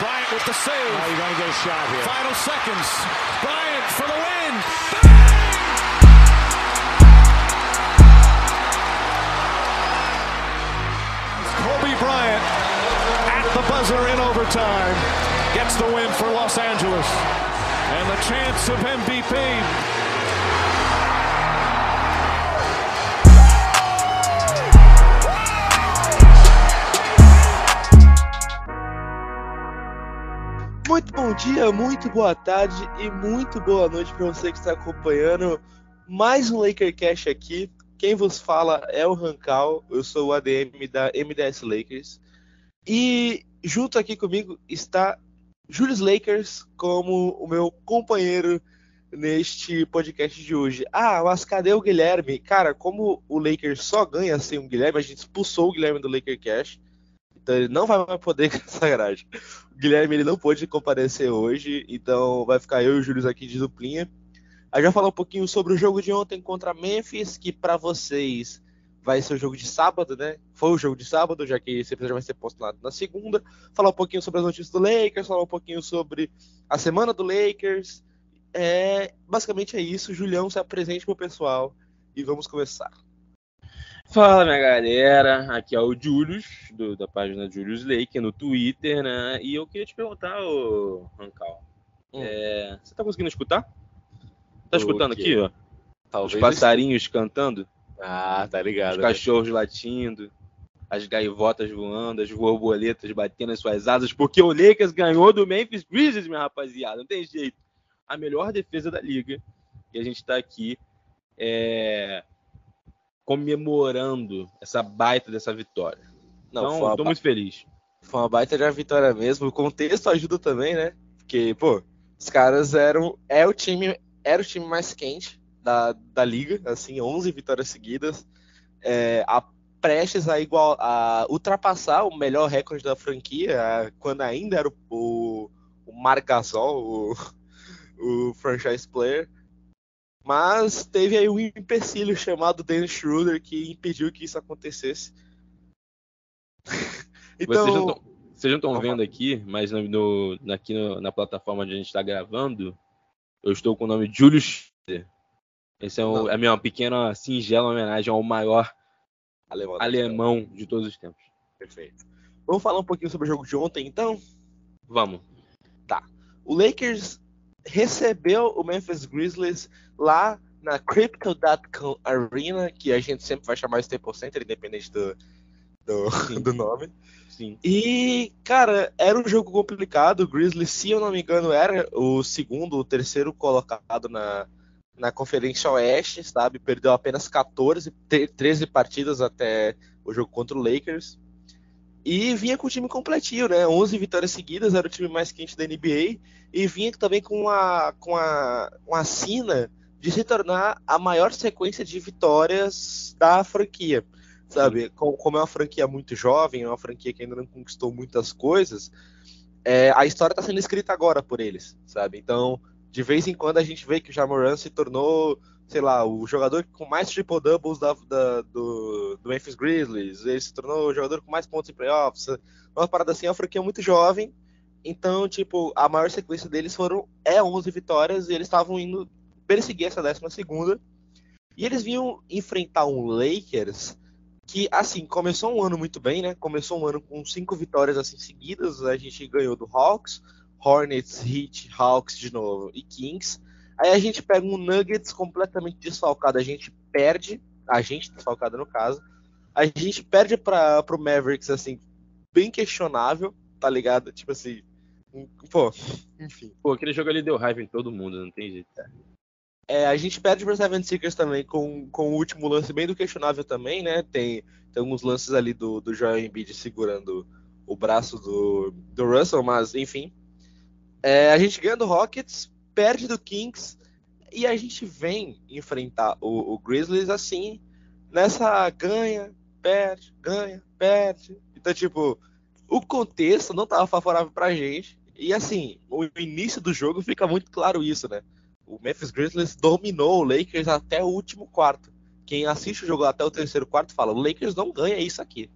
Bryant with the save. Oh, you're going to get a shot here. Final seconds. Bryant for the win. Kobe Bryant at the buzzer in overtime gets the win for Los Angeles. And the chance of MVP bom dia, muito boa tarde e muito boa noite para você que está acompanhando mais um Laker Cash aqui. Quem vos fala é o Rancal, eu sou o ADM da MDS Lakers. E junto aqui comigo está Julius Lakers como o meu companheiro neste podcast de hoje. Ah, mas cadê o Guilherme? Cara, como o Lakers só ganha sem o Guilherme, a gente expulsou o Guilherme do Laker Cash. Então ele não vai poder essa garagem. Guilherme ele não pôde comparecer hoje, então vai ficar eu e o Júlio aqui de duplinha. A vai falar um pouquinho sobre o jogo de ontem contra Memphis, que para vocês vai ser o jogo de sábado, né? Foi o jogo de sábado, já que esse episódio vai ser postado na segunda. Falar um pouquinho sobre as notícias do Lakers, falar um pouquinho sobre a semana do Lakers. É, basicamente é isso. Julião, se apresente pro pessoal e vamos começar. Fala minha galera, aqui é o Julius, do, da página Julius Lake no Twitter, né? E eu queria te perguntar, ô Rancal, Hum. é, você tá conseguindo escutar? Tá O escutando quê? aqui, ó? Talvez. Os passarinhos cantando, Ah, tá os ligado. né? cachorros latindo, as gaivotas voando, as borboletas batendo as suas asas, porque o Lakers ganhou do Memphis Grizzlies, minha rapaziada, não tem jeito. A melhor defesa da liga. E a gente tá aqui é, comemorando essa baita dessa vitória. Não, então, uma tô muito feliz. Foi uma baita de uma vitória mesmo. O contexto ajuda também, né? Porque, pô, os caras eram. É o time, era o time mais quente da, da liga, assim, 11 vitórias seguidas. É, a, prestes a, igual, a ultrapassar o melhor recorde da franquia, a- quando ainda era o, o, o Marc Gasol, o, o franchise player. Mas teve aí um empecilho chamado Dennis Schroeder que impediu que isso acontecesse. Então, Vocês não estão vendo aqui, mas no, no- aqui no- na plataforma onde a gente está gravando, eu estou com o nome Julius Schroeder. Esse é um- Não. a minha pequena, singela homenagem ao maior alemão. alemão de todos os tempos. Perfeito. Vamos falar um pouquinho sobre o jogo de ontem, então? Vamos. O Lakers recebeu o Memphis Grizzlies lá na Crypto.com Arena, que a gente sempre vai chamar de Staples Center, independente do, do, do nome. Sim. E, cara, era um jogo complicado. O Grizzlies, se eu não me engano, era o segundo ou terceiro colocado na, na Conferência Oeste, sabe? Perdeu apenas 14, te- 13 partidas até o jogo contra o Lakers. E vinha com o time completinho, né? 11 vitórias seguidas, era o time mais quente da NBA. E vinha também com a, com a, uma sina de se tornar a maior sequência de vitórias da franquia sabe? Com- Como é uma franquia muito jovem, é uma franquia que ainda não conquistou muitas coisas, é, a história está sendo escrita agora por eles, sabe? Então, de vez em quando a gente vê que o Jamoran se tornou, sei lá, o jogador com mais triple-doubles da, da- do, do Memphis Grizzlies, ele se tornou o jogador com mais pontos em playoffs, uma parada assim, é uma franquia muito jovem, então, tipo, a maior sequência deles foram, é 11 vitórias, e eles estavam indo perseguir essa décima segunda, e eles vinham enfrentar um Lakers que, assim, começou um ano muito bem, né? Começou um ano com cinco vitórias assim seguidas. A gente ganhou do Hawks, Hornets, Heat, Hawks de novo e Kings. Aí a gente pega um Nuggets completamente desfalcado. A gente perde, a gente desfalcado no caso. A gente perde para pro Mavericks, assim, bem questionável, tá ligado? Tipo assim, pô, enfim. Pô, aquele jogo ali deu raiva em todo mundo, não tem jeito. É, a gente perde para Seven Seekers também com, com o último lance bem do questionável também, né? Tem, tem alguns lances ali do, do Joel Embiid segurando o braço do, do Russell, mas enfim. É, a gente ganha do Rockets, perde do Kings e a gente vem enfrentar o, o Grizzlies assim, nessa ganha, perde, ganha, perde. Então, tipo, o contexto não tava favorável pra gente. E assim, o início do jogo fica muito claro isso, né? O Memphis Grizzlies dominou o Lakers até o último quarto. Quem assiste o jogo até o terceiro quarto fala: o Lakers não ganha isso aqui.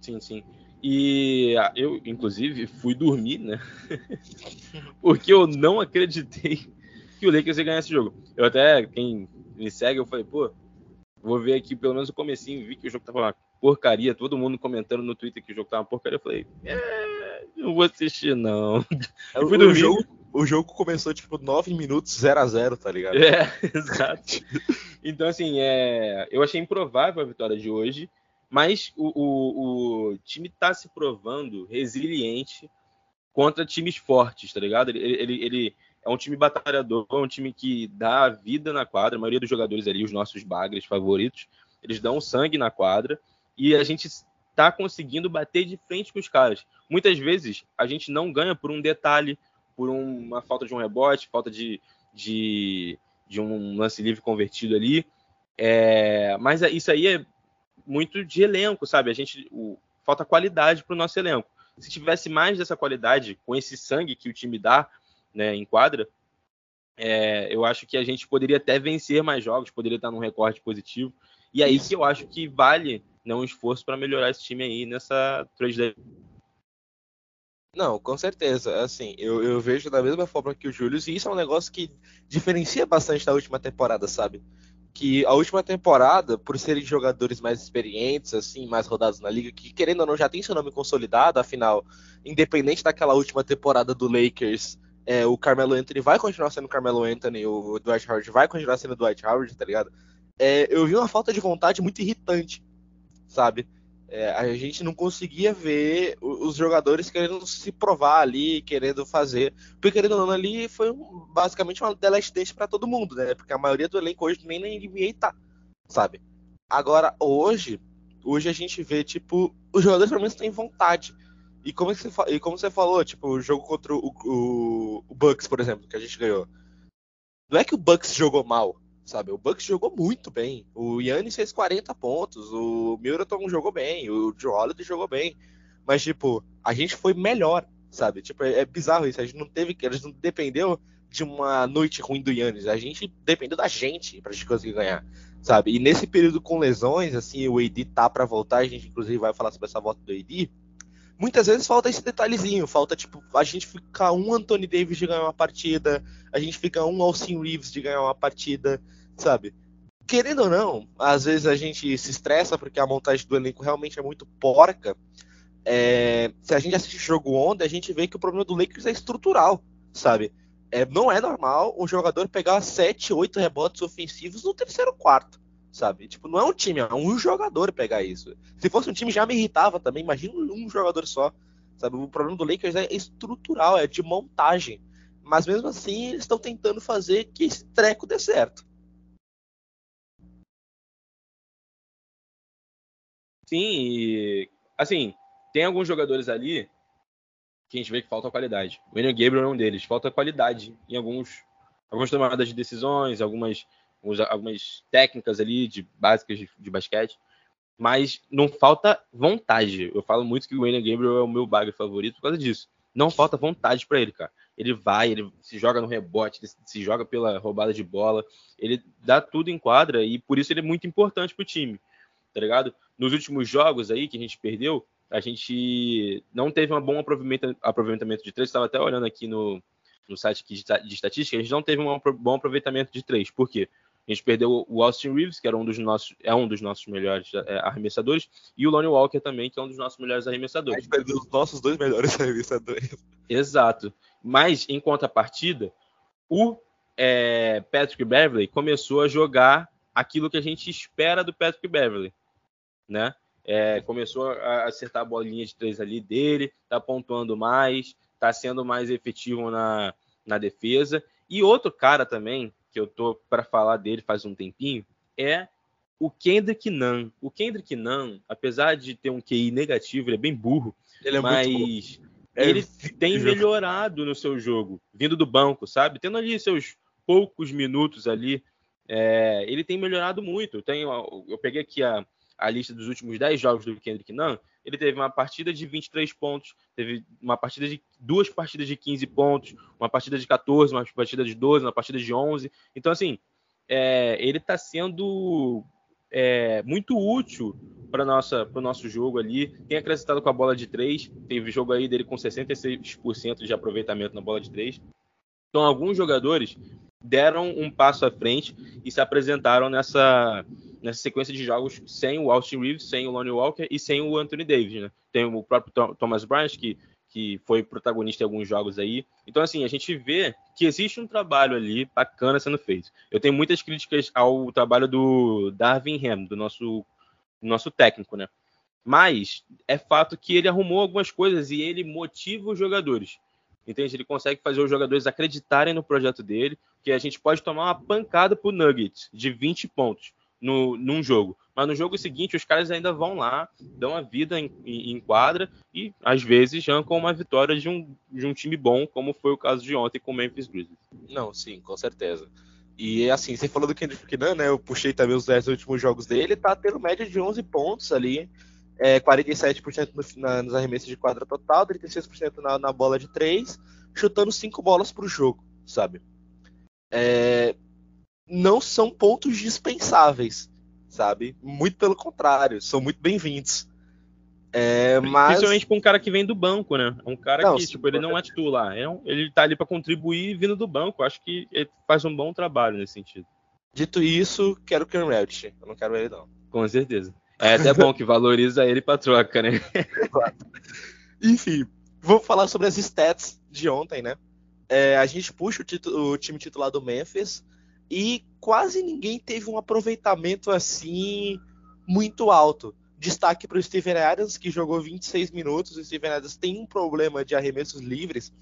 Sim, sim. E eu, inclusive, fui dormir, né? Porque eu não acreditei que o Lakers ia ganhar esse jogo. Eu até, quem me segue, eu falei, pô, vou ver aqui pelo menos o comecinho, vi que o jogo tava uma porcaria, todo mundo comentando no Twitter que o jogo tava uma porcaria. Eu falei, é, não vou assistir, não. Eu fui dormir. O jogo, o jogo começou, tipo, 9 minutos 0 a 0 tá ligado? É, exato. Então, assim, é, eu achei improvável a vitória de hoje. Mas o, o, o time está se provando resiliente contra times fortes, tá ligado? Ele, ele, ele, é um time batalhador, é um time que dá vida na quadra. A maioria dos jogadores ali, os nossos bagres favoritos, eles dão sangue na quadra e a gente está conseguindo bater de frente com os caras. Muitas vezes a gente não ganha por um detalhe, por uma falta de um rebote, falta de, de, de um lance livre convertido ali. É, mas isso aí é muito de elenco, sabe? A gente o, falta qualidade para o nosso elenco. Se tivesse mais dessa qualidade, com esse sangue que o time dá, né, em quadra, é, eu acho que a gente poderia até vencer mais jogos, poderia estar num recorde positivo. E aí que eu acho que vale né, um esforço para melhorar esse time aí nessa trade não, com certeza. Assim, eu, eu vejo da mesma forma que o Júlio, e isso é um negócio que diferencia bastante da última temporada, sabe? Que a última temporada, por serem jogadores mais experientes, assim, mais rodados na liga, que querendo ou não já tem seu nome consolidado, afinal, independente daquela última temporada do Lakers, é, o Carmelo Anthony vai continuar sendo Carmelo Anthony, o Dwight Howard vai continuar sendo Dwight Howard, tá ligado? É, eu vi uma falta de vontade muito irritante, sabe? É, a gente não conseguia ver os jogadores querendo se provar ali, querendo fazer. Porque querendo ou não, ali foi basicamente uma date para todo mundo, né? Porque a maioria do elenco hoje nem na NBA tá, sabe? Agora, hoje, hoje a gente vê, tipo, os jogadores pelo menos têm vontade. E como, você, e como você falou, tipo, o jogo contra o, o, o Bucks, por exemplo, que a gente ganhou. Não é que o Bucks jogou mal, sabe? O Bucks jogou muito bem. O Yannis fez 40 pontos, o Middleton jogou bem, o Joe Holiday jogou bem. Mas, tipo, a gente foi melhor, sabe? Tipo, é, é bizarro isso. A gente não teve, a gente não dependeu de uma noite ruim do Yannis. A gente dependeu da gente pra gente conseguir ganhar, sabe? E nesse período com lesões, assim, o AD tá para voltar, a gente inclusive vai falar sobre essa volta do AD. Muitas vezes falta esse detalhezinho, falta tipo a gente ficar um Anthony Davis de ganhar uma partida, a gente fica um Austin Reeves de ganhar uma partida, sabe? Querendo ou não, às vezes a gente se estressa porque a montagem do elenco realmente é muito porca. É, se a gente assiste jogo ontem, a gente vê que o problema do Lakers é estrutural, sabe? É, não é normal um jogador pegar 7, 8 rebotes ofensivos no terceiro quarto, sabe? Tipo, não é um time, é um jogador pegar isso. Se fosse um time já me irritava também, imagina um jogador só, sabe? O problema do Lakers é estrutural, é de montagem. Mas mesmo assim, eles estão tentando fazer que esse treco dê certo. Sim, e assim, tem alguns jogadores ali que a gente vê que falta qualidade. O William Gabriel é um deles, falta qualidade em alguns algumas tomadas de decisões, algumas algumas técnicas ali de básicas de, de basquete, mas não falta vontade. Eu falo muito que o William Gabriel é o meu bagre favorito por causa disso. Não falta vontade para ele, cara. Ele vai, ele se joga no rebote, ele se joga pela roubada de bola, ele dá tudo em quadra e por isso ele é muito importante pro time, tá ligado? nos últimos jogos aí que a gente perdeu, a gente não teve um bom aproveitamento de três. Estava até olhando aqui no, no site aqui de estatística, a gente não teve um bom aproveitamento de três. Por quê? A gente perdeu o Austin Reeves, que era um dos nossos, é um dos nossos melhores é, arremessadores, e o Lonnie Walker também, que é um dos nossos melhores arremessadores. A gente perdeu os nossos dois melhores arremessadores. Exato. Mas, em contrapartida, o é, Patrick Beverly começou a jogar aquilo que a gente espera do Patrick Beverly né? É, começou a acertar a bolinha de três ali dele, tá pontuando mais, tá sendo mais efetivo na, na defesa. E outro cara também, que eu tô para falar dele faz um tempinho, é o Kendrick Nunn. O Kendrick Nunn, apesar de ter um QI negativo, ele é bem burro, ele é mas é ele tem melhorado no seu jogo, vindo do banco, sabe? Tendo ali seus poucos minutos ali, é, ele tem melhorado muito. Tenho, eu peguei aqui a, a lista dos últimos 10 jogos do Kendrick Nunn, ele teve uma partida de 23 pontos, teve uma partida de duas partidas de 15 pontos, uma partida de 14, uma partida de 12, uma partida de 11. Então, assim, é, ele está sendo é, muito útil para o nosso jogo ali. Tem acrescentado com a bola de três. Teve jogo aí dele com 66% de aproveitamento na bola de três. Então, alguns jogadores deram um passo à frente e se apresentaram nessa, nessa sequência de jogos sem o Austin Reeves, sem o Lonnie Walker e sem o Anthony Davis. Né? Tem o próprio Thomas Bryant, que, que foi protagonista em alguns jogos aí. Então, assim, a gente vê que existe um trabalho ali bacana sendo feito. Eu tenho muitas críticas ao trabalho do Darvin Ham, do nosso nosso técnico, né? Mas é fato que ele arrumou algumas coisas e ele motiva os jogadores. Entende? Ele consegue fazer os jogadores acreditarem no projeto dele, que a gente pode tomar uma pancada pro Nuggets de 20 pontos no, num jogo. Mas no jogo seguinte, os caras ainda vão lá, dão a vida em, em, em quadra e, às vezes, arrancam uma vitória de um, de um time bom, como foi o caso de ontem com o Memphis Grizzlies. Não, sim, com certeza. E assim, você falou do Kendrick Nunn, né? Eu puxei também os 10 últimos jogos dele, tá tendo média de 11 pontos ali, é, 47% no, na, nos arremessos de quadra total, 36% na, na bola de 3, chutando 5 bolas pro jogo, sabe? É, não são pontos dispensáveis, sabe? Muito pelo contrário, são muito bem-vindos. É, mas... Principalmente para um cara que vem do banco, né? Um cara não, que, tipo, ele não é titular. É ele tá ali para contribuir vindo do banco. Acho que ele faz um bom trabalho nesse sentido. Dito isso, quero o Ken. Eu não quero ele, não. Com certeza. É até bom que valoriza ele pra troca, né? Enfim, vamos falar sobre as stats de ontem, né? É, a gente puxa o, o time titular do Memphis e quase ninguém teve um aproveitamento assim muito alto. Destaque para o Steven Adams, que jogou 26 minutos. O Steven Adams tem um problema de arremessos livres,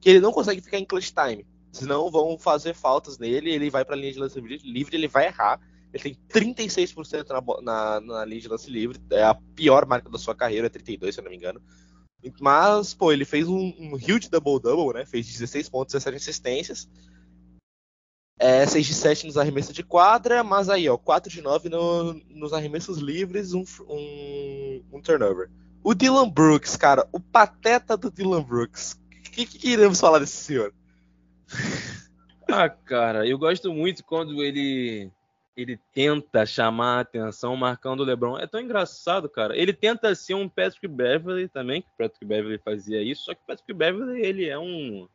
que ele não consegue ficar em clutch time. Senão vão fazer faltas nele, ele vai para a linha de lance livre, ele vai errar. Ele tem 36% na, na, na linha de lance livre, é a pior marca da sua carreira, 32, se eu não me engano. Mas, pô, ele fez um, um huge double-double, né? Fez 16 pontos, 17 assistências. É, 6 de 7 nos arremessos de quadra, mas aí, ó, 4 de 9 no, nos arremessos livres, um, um, um, turnover. O Dylan Brooks, cara, o pateta do Dylan Brooks. O que, que iremos falar desse senhor? Ah, cara, eu gosto muito quando ele ele tenta chamar a atenção marcando o LeBron. É tão engraçado, cara. Ele tenta ser um Patrick Beverly também, que o Patrick Beverly fazia isso, só que o Patrick Beverly, ele é um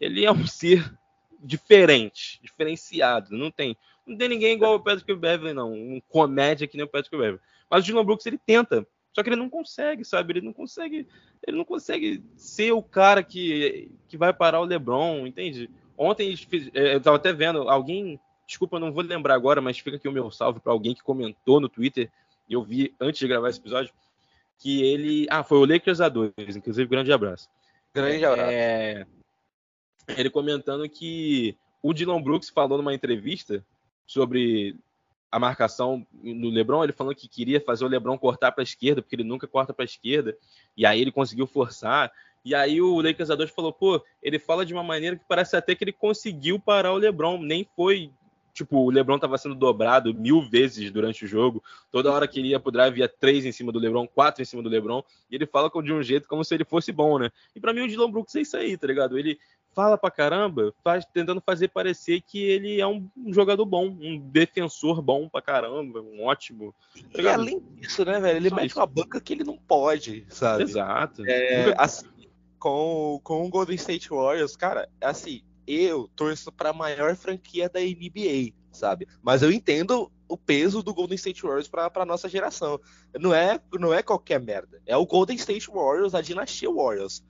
ele é um ser diferente, diferenciado. Não tem, não tem ninguém igual o Patrick Beverly, não. Um comédia que nem o Patrick Beverly. Mas o Dylan Brooks ele tenta, só que ele não consegue, sabe? Ele não consegue, ele não consegue ser o cara que, que vai parar o LeBron, entende? Ontem é, eu tava até vendo alguém, desculpa, eu não vou lembrar agora, mas fica aqui o meu salve para alguém que comentou no Twitter. Eu vi antes de gravar esse episódio que ele, ah, foi o Lakers A2, inclusive grande abraço. Grande abraço. É, ele comentando que o Dylan Brooks falou numa entrevista sobre a marcação no LeBron, ele falou que queria fazer o LeBron cortar para a esquerda, porque ele nunca corta para a esquerda, e aí ele conseguiu forçar. E aí o Lakers a falou, pô, ele fala de uma maneira que parece até que ele conseguiu parar o LeBron, nem foi tipo, o LeBron estava sendo dobrado mil vezes durante o jogo. Toda hora que ele ia pro drive, ia três em cima do LeBron, quatro em cima do LeBron. E ele fala de um jeito como se ele fosse bom, né? E para mim o Dylan Brooks é isso aí, tá ligado? Ele fala pra caramba, faz, tentando fazer parecer que ele é um, um, jogador bom, um defensor bom pra caramba, um ótimo. Tá e além disso, né, velho? Ele Só mete isso. uma banca que ele não pode, sabe? Exato. É, assim, com, com o Golden State Warriors, cara, assim, eu torço pra maior franquia da NBA, sabe? Mas eu entendo o peso do Golden State Warriors pra nossa geração. Não é, não é qualquer merda. É o Golden State Warriors, a dinastia Warriors.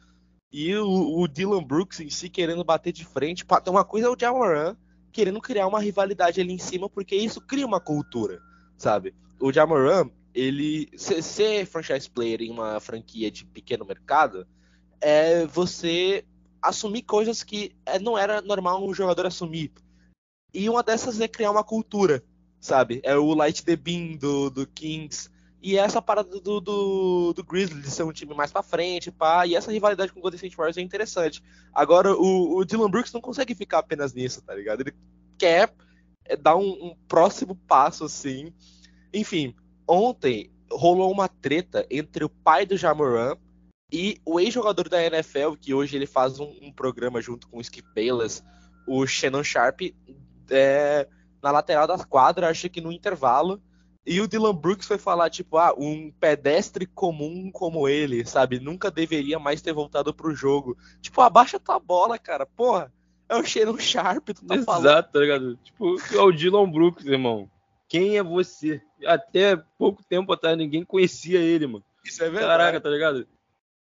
E o, o, Dylan Brooks em si querendo bater de frente. Uma coisa é o Jamoran querendo criar uma rivalidade ali em cima, porque isso cria uma cultura, sabe? O Jamoran, ele ser franchise player em uma franquia de pequeno mercado é você assumir coisas que é, não era normal um jogador assumir. E uma dessas é criar uma cultura, sabe? É o Light the Beam do, do Kings, e essa parada do, do, do Grizzlies ser um time mais pra frente, pá, e essa rivalidade com o Golden State Warriors é interessante. Agora, o, o Dylan Brooks não consegue ficar apenas nisso, tá ligado? Ele quer é, dar um, um próximo passo, assim. Enfim, ontem rolou uma treta entre o pai do Jamoran e o ex-jogador da NFL, que hoje ele faz um, um, programa junto com o Skip Bayless, o Shannon Sharp, é, na lateral da quadra, acho que no intervalo E o Dylan Brooks foi falar, tipo, ah, um pedestre comum como ele, sabe? Nunca deveria mais ter voltado pro jogo. Tipo, abaixa tua bola, cara. Porra, é o Shannon Sharp, tu tá Exato, falando. tá ligado? Tipo, é o Dylan Brooks, irmão. Quem é você? Até pouco tempo atrás ninguém conhecia ele, mano. Isso é verdade. Caraca, tá ligado?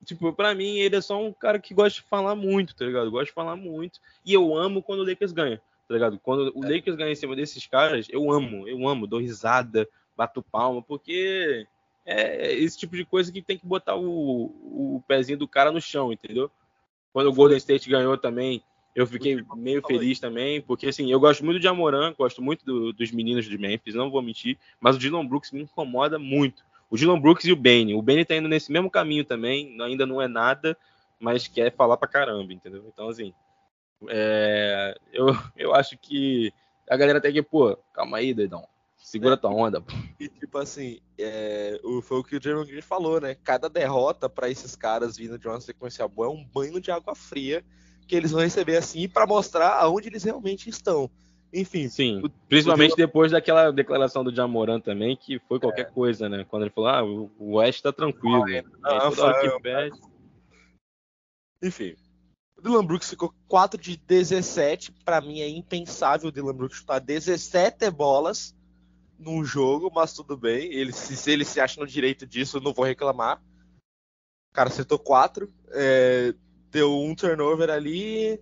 Tipo, pra mim, ele é só um cara que gosta de falar muito, tá ligado? Gosta de falar muito. E eu amo quando o Lakers ganha, tá ligado? Quando o É. Lakers ganha em cima desses caras, eu amo, eu amo, dou risada, bato palma, porque é esse tipo de coisa que tem que botar o, o pezinho do cara no chão, entendeu? Quando o Golden State ganhou também, eu fiquei meio feliz também, porque assim, eu gosto muito de Amoran, gosto muito do- dos meninos de Memphis, não vou mentir, mas o Dylan Brooks me incomoda muito. O Dylan Brooks e o Bane. O Bane tá indo nesse mesmo caminho também, ainda não é nada, mas quer falar pra caramba, entendeu? Então, assim, é, eu, eu acho que a galera tem que, pô, calma aí, doidão. Segura tua onda, pô. E tipo assim, é, o, foi o que o Draymond Green falou, né? Cada derrota pra esses caras vindo de uma sequência boa é um banho de água fria que eles vão receber assim pra mostrar aonde eles realmente estão. Enfim, Sim, o- principalmente o depois daquela declaração do Jamoran também, que foi qualquer coisa, né? Quando ele falou, ah, o West tá tranquilo. Ah, perde, enfim. O Dylan Brooks ficou 4 de 17. Pra mim é impensável o Dylan Brooks chutar 17 bolas num jogo, mas tudo bem. Ele, se, ele se acha no direito disso, eu não vou reclamar. O cara acertou 4. deu um turnover ali.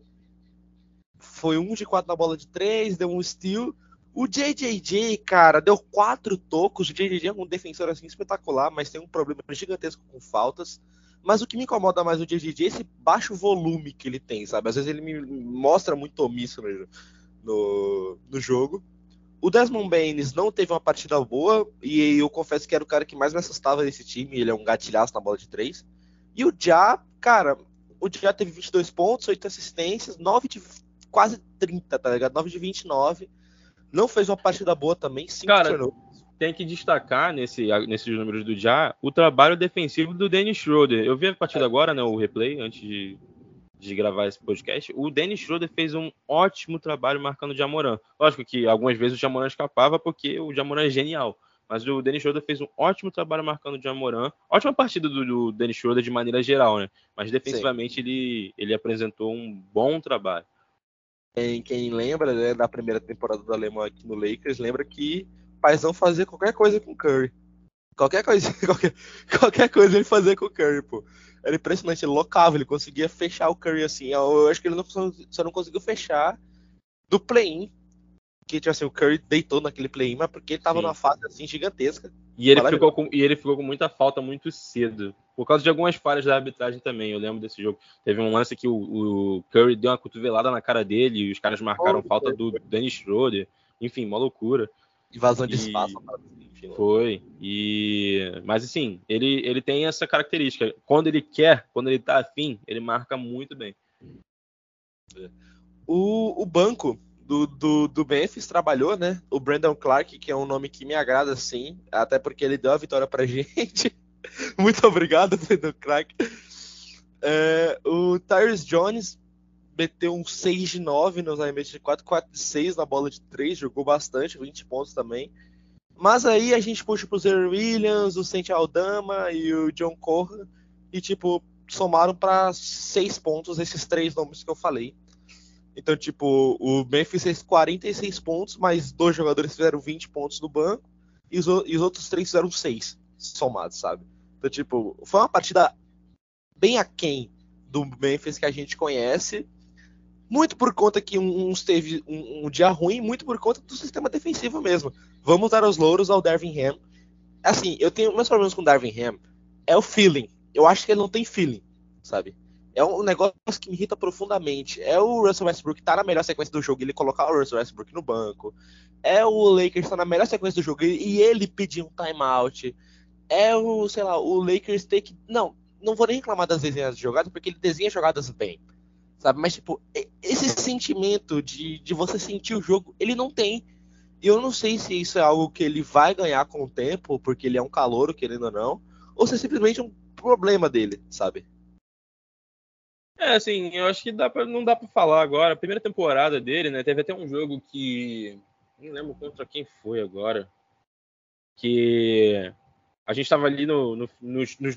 Foi um de 4 na bola de 3. Deu um steal. O JJJ, cara, deu quatro tocos. O JJJ é um defensor assim espetacular, mas tem um problema gigantesco com faltas. Mas o que me incomoda mais no JJJ é esse baixo volume que ele tem, sabe? Às vezes ele me mostra muito omisso no, no, no jogo. O Desmond Baines não teve uma partida boa, e eu confesso que era o cara que mais me assustava desse time. Ele é um gatilhaço na bola de três. E o Já, cara, o Já teve 22 pontos, 8 assistências, 9 de quase 30, tá ligado? 9 de 29. Não fez uma partida boa também, 5 Cara, turnovers. tem que destacar nesse, nesses números do Já o trabalho defensivo do Dennis Schroeder. Eu vi a partida agora, né, o replay, antes de, de gravar esse podcast. O Dennis Schroeder fez um ótimo trabalho marcando o Jamoran. Lógico que algumas vezes o Jamoran escapava porque o Jamoran é genial. Mas o Dennis Schroeder fez um ótimo trabalho marcando o Jamoran. Ótima partida do, do Dennis Schroeder de maneira geral, né? Mas defensivamente ele, ele apresentou um bom trabalho. Quem, quem lembra né, da primeira temporada do Alemão aqui no Lakers, lembra que o Paizão fazia qualquer coisa com o Curry. Qualquer coisa, qualquer, qualquer coisa ele fazia com o Curry, pô. Era impressionante, ele locava, ele conseguia fechar o Curry assim. Eu, eu acho que ele não, só não conseguiu fechar do play-in. Que tipo assim, o Curry deitou naquele play-in, mas porque ele tava Sim. numa fase assim gigantesca. E ele, ficou com, e ele ficou com muita falta muito cedo. Por causa de algumas falhas da arbitragem também. Eu lembro desse jogo. Teve um lance que o, o Curry deu uma cotovelada na cara dele e os caras marcaram Oh, falta do Dennis Schroeder. Enfim, uma loucura. Invasão de espaço. Enfim, Foi. E mas assim, ele, ele tem essa característica. Quando ele quer, quando ele tá afim, ele marca muito bem. O, o banco do, do, do Memphis trabalhou, né? O Brandon Clark, que é um nome que me agrada sim, até porque ele deu a vitória pra gente. Muito obrigado, Brandon Clark. É, o Tyrese Jones meteu um 6 de 9 nos arremessos de 4, 4 de 6 na bola de 3, jogou bastante, 20 pontos também. Mas aí a gente puxa pro Zero Williams, o Saint Aldama e o John Corra, e tipo, somaram para 6 pontos esses três nomes que eu falei. Então, tipo, o Memphis fez 46 pontos, mas dois jogadores fizeram 20 pontos no banco e os, e os outros três fizeram 6 somados, sabe? Então, tipo, foi uma partida bem aquém do Memphis que a gente conhece. Muito por conta que uns teve um, um dia ruim, muito por conta do sistema defensivo mesmo. Vamos dar os louros ao Darvin Ham. Assim, eu tenho meus problemas com o Darvin Ham. É o feeling. Eu acho que ele não tem feeling, sabe? É um negócio que me irrita profundamente. É o Russell Westbrook tá na melhor sequência do jogo e ele colocar o Russell Westbrook no banco. É o Lakers tá na melhor sequência do jogo e ele pedir um timeout. É o, sei lá, o Lakers ter que. Não, não vou nem reclamar das desenhas de jogadas, porque ele desenha jogadas bem. Sabe? Mas, tipo, esse sentimento de, de você sentir o jogo, ele não tem. E eu não sei se isso é algo que ele vai ganhar com o tempo, porque ele é um calouro, querendo ou não, ou se é simplesmente um problema dele, sabe? É, assim, eu acho que dá pra, não dá pra falar agora. A primeira temporada dele, né? Teve até um jogo que. Não lembro contra quem foi agora. que a gente estava ali no, no,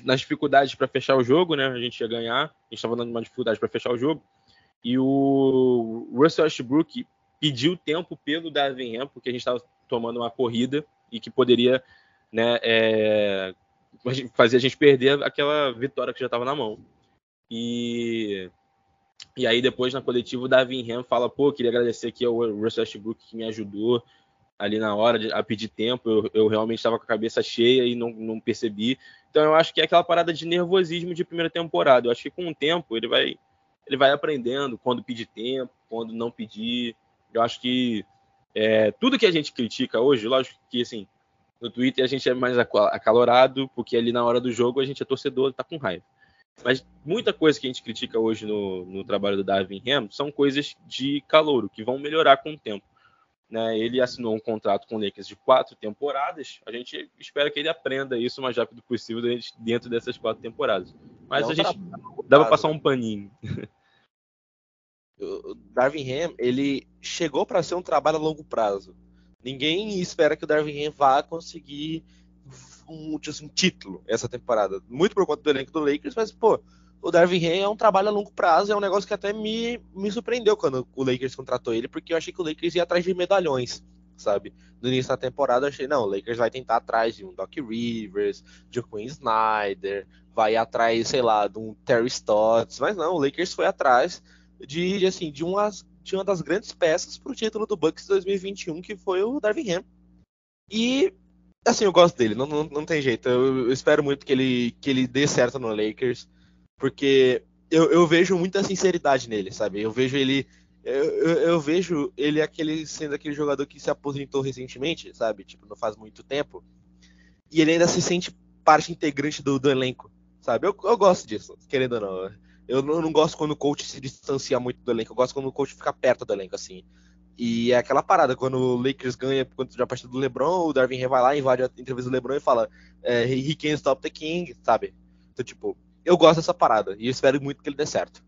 nas dificuldades para fechar o jogo, né? A gente ia ganhar, a gente estava dando uma dificuldade para fechar o jogo. E o Russell Westbrook pediu tempo pelo Darvin Ham, porque a gente estava tomando uma corrida e que poderia né, é, fazer a gente perder aquela vitória que já estava na mão. E, e aí depois na coletiva o Darvin Ham fala, pô, queria agradecer aqui ao Russell Westbrook que me ajudou, ali na hora de, a pedir tempo. Eu, eu realmente estava com a cabeça cheia e não, não, percebi. Então eu acho que é aquela parada de nervosismo de primeira temporada. Eu acho que com o tempo ele vai ele vai aprendendo quando pedir tempo, quando não pedir. Eu acho que é, tudo que a gente critica hoje, lógico que assim no Twitter a gente é mais acalorado porque ali na hora do jogo a gente é torcedor, tá com raiva. Mas muita coisa que a gente critica hoje no, no trabalho do Darwin Ham são coisas de calouro que vão melhorar com o tempo. Né, ele assinou um contrato com o Lakers de quatro temporadas. A gente espera que ele aprenda isso o mais rápido possível dentro dessas quatro temporadas. Mas Não a gente dá para passar um paninho. O Darvin Ham, ele chegou para ser um trabalho a longo prazo. Ninguém espera que o Darvin Ham vá conseguir um, um título essa temporada. Muito por conta do elenco do Lakers, mas, pô, o Darvin Ham é um trabalho a longo prazo, é um negócio que até me, me surpreendeu quando o Lakers contratou ele, porque eu achei que o Lakers ia atrás de medalhões, sabe? No início da temporada eu achei, não, o Lakers vai tentar atrás de um Doc Rivers, de um Quinn Snyder, vai atrás, sei lá, de um Terry Stotts, mas não, o Lakers foi atrás de, de assim, de, umas, de uma das grandes peças para o título do Bucks 2021, que foi o Darvin Ham. E assim, eu gosto dele, não, não, não tem jeito. Eu, eu espero muito que ele, que ele dê certo no Lakers. Porque eu, eu vejo muita sinceridade nele, sabe? Eu vejo ele. Eu, eu, eu, vejo ele aquele sendo aquele jogador que se aposentou recentemente, sabe? Tipo, não faz muito tempo. E ele ainda se sente parte integrante do, do elenco, sabe? Eu, eu gosto disso, querendo ou não. Eu não, não, gosto quando o coach se distancia muito do elenco, eu gosto quando o coach fica perto do elenco, assim. E é aquela parada, quando o Lakers ganha quando já partida do LeBron, o Darvin vai lá, invade a entrevista do LeBron e fala é, he can't stop the king, sabe? Então, tipo, eu gosto dessa parada e espero muito que ele dê certo.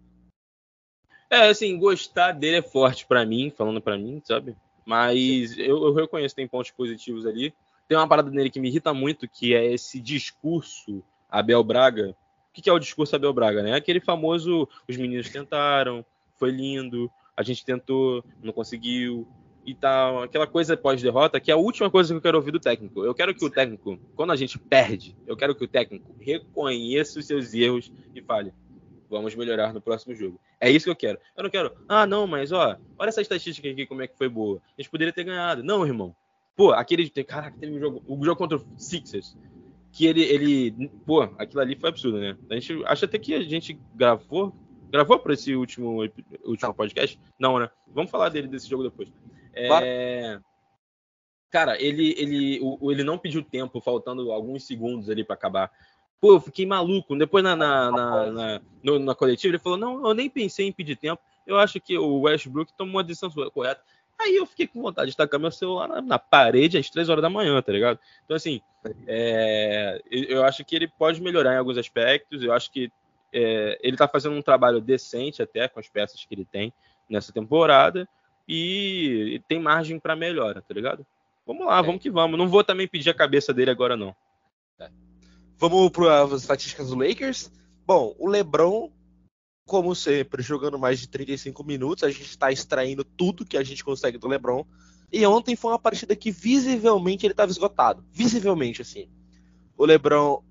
É, assim, gostar dele é forte para mim, falando para mim, sabe? Mas eu, eu, reconheço que tem pontos positivos ali. Tem uma parada nele que me irrita muito, que é esse discurso Abel Braga. O que é o discurso Abel Braga, né? Aquele famoso, os meninos tentaram, foi lindo, a gente tentou, não conseguiu, e tal, aquela coisa pós-derrota, que é a última coisa que eu quero ouvir do técnico. Eu quero que o técnico, quando a gente perde, eu quero que o técnico reconheça os seus erros e fale: vamos melhorar no próximo jogo. É isso que eu quero. Eu não quero, ah, não, mas ó, olha essa estatística aqui, como é que foi boa. A gente poderia ter ganhado. Não, irmão. Pô, aquele. Caraca, teve um jogo. O jogo contra o Sixers. Que ele, ele. Pô, aquilo ali foi absurdo, né? A gente acha até que a gente gravou. Gravou para esse último, último podcast? Não, né? Vamos falar dele desse jogo depois. É... Cara, ele, ele, o, ele não pediu tempo, faltando alguns segundos ali para acabar. Pô, eu fiquei maluco. Depois na, na, na, na, no, na coletiva, ele falou: Não, eu nem pensei em pedir tempo. Eu acho que o Westbrook tomou a decisão correta. Aí eu fiquei com vontade de tacar meu celular na, na, parede às três horas da manhã, tá ligado? Então, assim, é, eu acho que ele pode melhorar em alguns aspectos. Eu acho que é, ele tá fazendo um trabalho decente até com as peças que ele tem nessa temporada e tem margem para melhora, tá ligado? Vamos lá, é. vamos que vamos. Não vou também pedir a cabeça dele agora, não. É. Vamos para as estatísticas do Lakers. Bom, o LeBron, como sempre, jogando mais de 35 minutos, a gente está extraindo tudo que a gente consegue do LeBron. E ontem foi uma partida que visivelmente ele estava esgotado. Visivelmente, assim. O LeBron,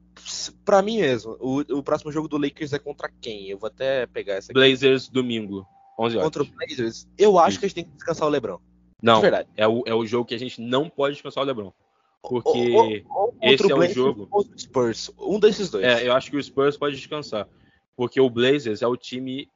para mim mesmo, o, o, próximo jogo do Lakers é contra quem? Eu vou até pegar essa aqui. Blazers domingo. 11 horas. Contra o Blazers, eu acho que a gente tem que descansar o LeBron. Não. É o, é o jogo que a gente não pode descansar o LeBron. Porque ou, ou, esse é o jogo. Ou o Spurs, um desses dois. É, eu acho que o Spurs pode descansar. Porque o Blazers é o time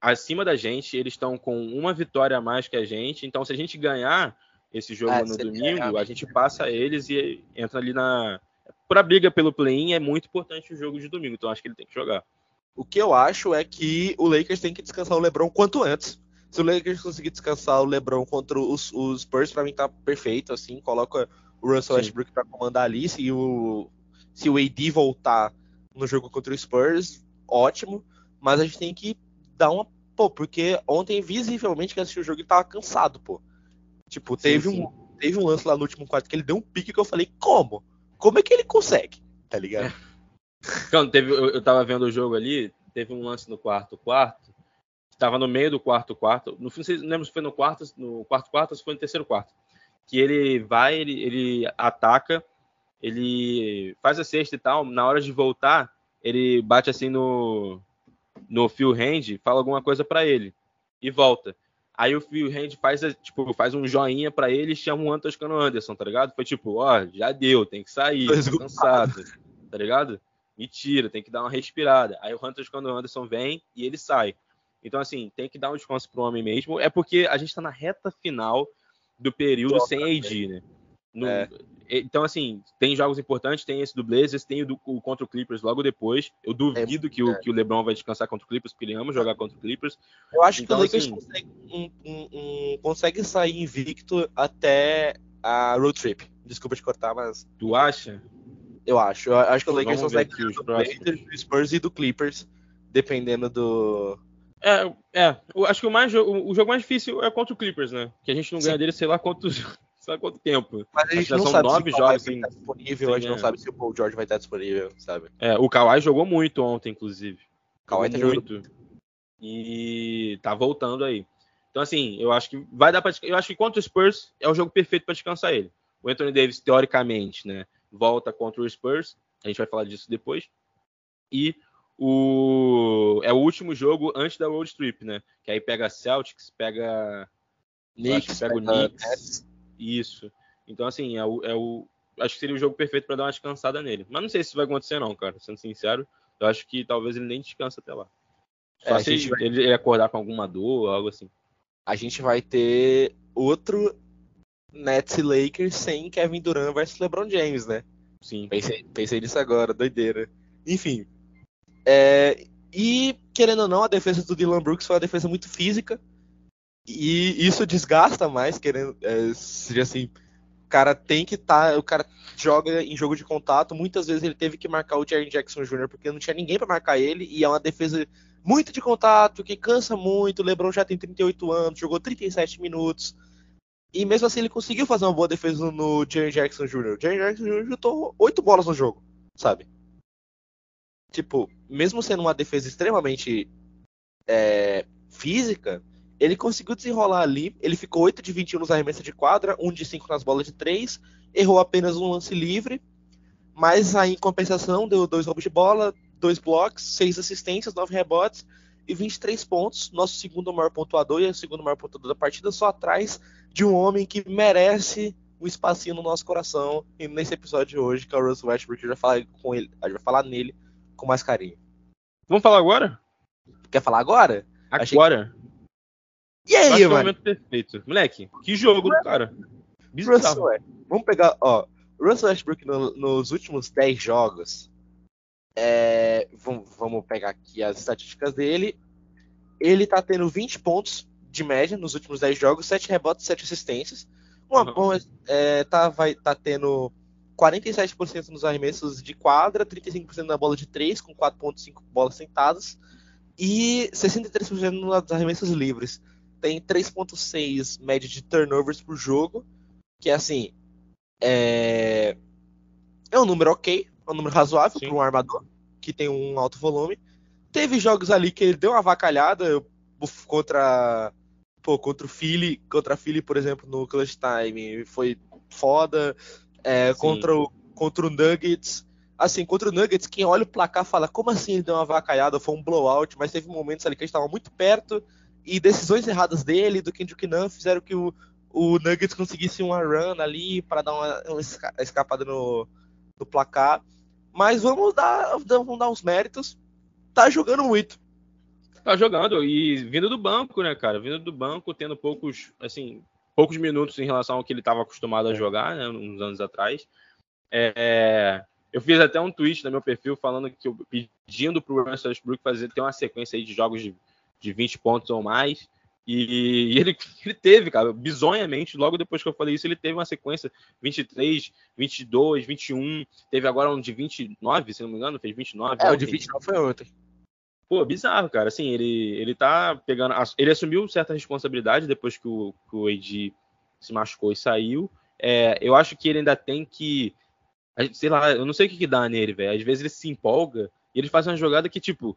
acima da gente, eles estão com uma vitória a mais que a gente. Então, se a gente ganhar esse jogo é, no domingo, a gente passa eles e entra ali na. Para briga pelo play-in é muito importante o jogo de domingo, então acho que ele tem que jogar. O que eu acho é que o Lakers tem que descansar o LeBron quanto antes. Se o Lakers conseguir descansar o LeBron contra os, os Spurs, para mim tá perfeito, assim, coloca o Russell Westbrook para comandar ali, se o se o AD voltar no jogo contra o Spurs, ótimo, mas a gente tem que dar uma pô, porque ontem visivelmente que assistiu o jogo ele tava cansado, pô. Tipo, teve sim, sim. um teve um lance lá no último quarto que ele deu um pique que eu falei, como? Como é que ele consegue? Tá ligado? Então, teve, eu, eu tava vendo o jogo ali, teve um lance no quarto quarto, estava no meio do quarto quarto, no fim, não lembro se foi no quarto, no quarto quarto ou se foi no terceiro quarto, que ele vai, ele, ele ataca, ele faz a cesta e tal, na hora de voltar, ele bate assim no, no Phil Hand, fala alguma coisa para ele e volta. Aí o Phil Hand faz, tipo, faz um joinha para ele e chama o Antoscano Anderson, tá ligado? Foi tipo, ó, já deu, tem que sair, tô cansado, tá ligado? Mentira, tem que dar uma respirada. Aí o Antoscano Anderson vem e ele sai. Então, assim, tem que dar um descanso pro homem mesmo. É porque a gente tá na reta final do período sem AD, né? No, é. Então, assim, tem jogos importantes, tem esse do Blazers, tem o, do, o contra o Clippers logo depois. Eu duvido é, que, o, é. que o LeBron vai descansar contra o Clippers, porque ele ama jogar contra o Clippers. Eu acho então, que o Lakers assim, consegue, um, um, um, consegue sair invicto até a road trip. Desculpa te cortar, mas. Tu acha? Eu acho. Eu acho que o Lakers consegue aqui, os Blazers, do Spurs e do Clippers, dependendo do. É, é. Eu acho que o, mais, o, o jogo mais difícil é contra o Clippers, né? Que a gente não Sim. ganha dele, sei lá quantos sabe quanto tempo. Mas a gente não sabe nove se jogos vai estar disponível, a gente não sabe se o Paul George vai estar disponível, sabe? É, o Kawhi jogou muito ontem, inclusive. O Kawhi tá muito. Jogando... E tá voltando aí. Então, assim, eu acho que vai dar pra. Eu acho que contra o Spurs é o jogo perfeito para descansar ele. O Anthony Davis, teoricamente, né, volta contra o Spurs. A gente vai falar disso depois. E o é o último jogo antes da road trip, né? Que aí pega Celtics, pega Knicks, pega o Knicks, isso. Então, assim, é o, é o, acho que seria o jogo perfeito para dar uma descansada nele. Mas não sei se isso vai acontecer, não, cara. Sendo sincero, eu acho que talvez ele nem descanse até lá. Só é, se vai... ele, acordar com alguma dor ou algo assim. A gente vai ter outro Nets e Lakers sem Kevin Durant versus LeBron James, né? Sim. Pensei, pensei nisso agora, doideira. Enfim. É, e, querendo ou não, a defesa do Dylan Brooks foi uma defesa muito física. E isso desgasta mais, querendo. É, seria assim. O cara tem que estar. Tá, o cara joga em jogo de contato. Muitas vezes ele teve que marcar o Jerry Jackson Jr. porque não tinha ninguém para marcar ele. E é uma defesa muito de contato, que cansa muito. O LeBron já tem 38 anos, jogou 37 minutos. E mesmo assim ele conseguiu fazer uma boa defesa no Jerry Jackson Jr. O Jerry Jackson Jr. chutou 8 bolas no jogo, sabe? Tipo, mesmo sendo uma defesa extremamente é, física, ele conseguiu desenrolar ali, ele ficou 8 de 21 nos arremessos de quadra, 1 de 5 nas bolas de 3, errou apenas um lance livre, mas aí em compensação deu dois roubos de bola, dois blocos, seis assistências, nove rebotes e 23 pontos, nosso segundo maior pontuador e o segundo maior pontuador da partida, só atrás de um homem que merece um espacinho no nosso coração e nesse episódio de hoje, que é o Russell Westbrook, gente vai falar com ele, a gente vai falar nele com mais carinho. Vamos falar agora? Quer falar agora? Agora? E aí, mano? momento perfeito. Moleque, que jogo do cara. Bizarro. Vamos pegar, ó. Russell Westbrook no, nos últimos 10 jogos. É, vamos, vamos pegar aqui as estatísticas dele. Ele tá tendo 20 pontos de média nos últimos 10 jogos, 7 rebotes, 7 assistências. Uma uhum. boa, é, tá, vai, tá tendo 47% nos arremessos de quadra, 35% na bola de 3, com 4.5 bolas sentadas, e 63% nos arremessos livres tem 3.6 média de turnovers por jogo, que é assim, é, é um número ok, é um número razoável para um armador que tem um alto volume. Teve jogos ali que ele deu uma vacalhada contra pô, contra o Philly, contra a Philly, por exemplo, no clutch time, foi foda. É, contra o contra o Nuggets, assim, contra o Nuggets, quem olha o placar fala, como assim ele deu uma vacalhada, foi um blowout, mas teve momentos ali que a gente estava muito perto e decisões erradas dele, do Kendrick Nunn, fizeram que o, o Nuggets conseguisse uma run ali para dar uma, uma, escapada no, no placar. Mas vamos dar, vamos dar uns méritos. Tá jogando muito. Tá jogando e vindo do banco, né, cara? Vindo do banco, tendo poucos, assim, poucos minutos em relação ao que ele estava acostumado a jogar, né, uns anos atrás. É, eu fiz até um tweet no meu perfil falando que eu pedindo pro Russell Westbrook fazer ter uma sequência aí de jogos de de 20 pontos ou mais. E, e ele, ele, teve, cara, bizonhamente, logo depois que eu falei isso, ele teve uma sequência 23, 22, 21, teve agora um de 29, se não me engano, fez 29. É, ontem. o de 29 foi ontem. Pô, bizarro, cara. Assim, ele, ele tá pegando. Ele assumiu certa responsabilidade depois que o, que o AD se machucou e saiu. é, eu acho que ele ainda tem que. Sei lá, eu não sei o que, que dá nele, velho. Às vezes ele se empolga e ele faz uma jogada que, tipo,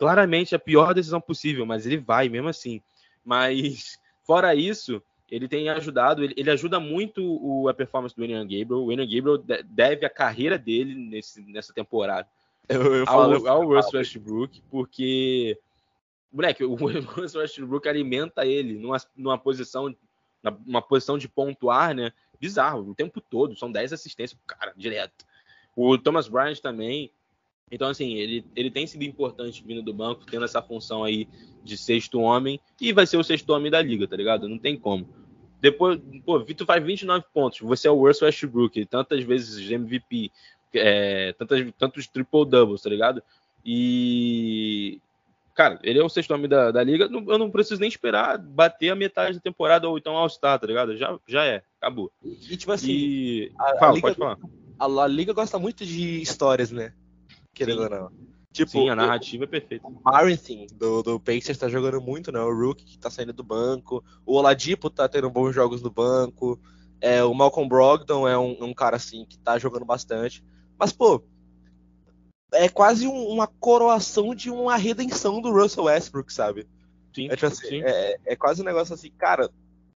claramente a pior decisão possível, mas ele vai mesmo assim. Mas, fora isso, ele tem ajudado, ele, ele ajuda muito o, a performance do William Gabriel. O William Gabriel deve a carreira dele nesse, nessa temporada eu, eu ao, falo, ao Russell Westbrook, porque, moleque, o Russell Westbrook alimenta ele numa, numa posição numa posição de pontuar, né? Bizarro, o tempo todo, são 10 assistências pro cara, direto. O Thomas Bryant também. Então, assim, ele, ele tem sido importante vindo do banco, tendo essa função aí de sexto homem, e vai ser o sexto homem da liga, tá ligado? Não tem como. Depois, pô, Vitor faz 29 pontos, você é o Russell Westbrook, tantas vezes MVP, é, tantas, tantos triple doubles, tá ligado? E cara, ele é o sexto homem da, da liga. eu não preciso nem esperar bater a metade da temporada ou então All-Star, tá ligado? Já, já é, acabou. E tipo assim, e... a, Fala, a liga, pode falar. A, a, liga gosta muito de histórias, né? Querendo ou não. Tipo, Sim, a narrativa o, é perfeita. O Martin do, do Pacers tá jogando muito, né? O Rook que tá saindo do banco. O Oladipo tá tendo bons jogos no banco. É, o Malcolm Brogdon é um, um cara assim que tá jogando bastante. Mas, pô, é quase um, uma coroação de uma redenção do Russell Westbrook, sabe? Sim, é, tipo assim, sim. É, é, quase um negócio assim, cara,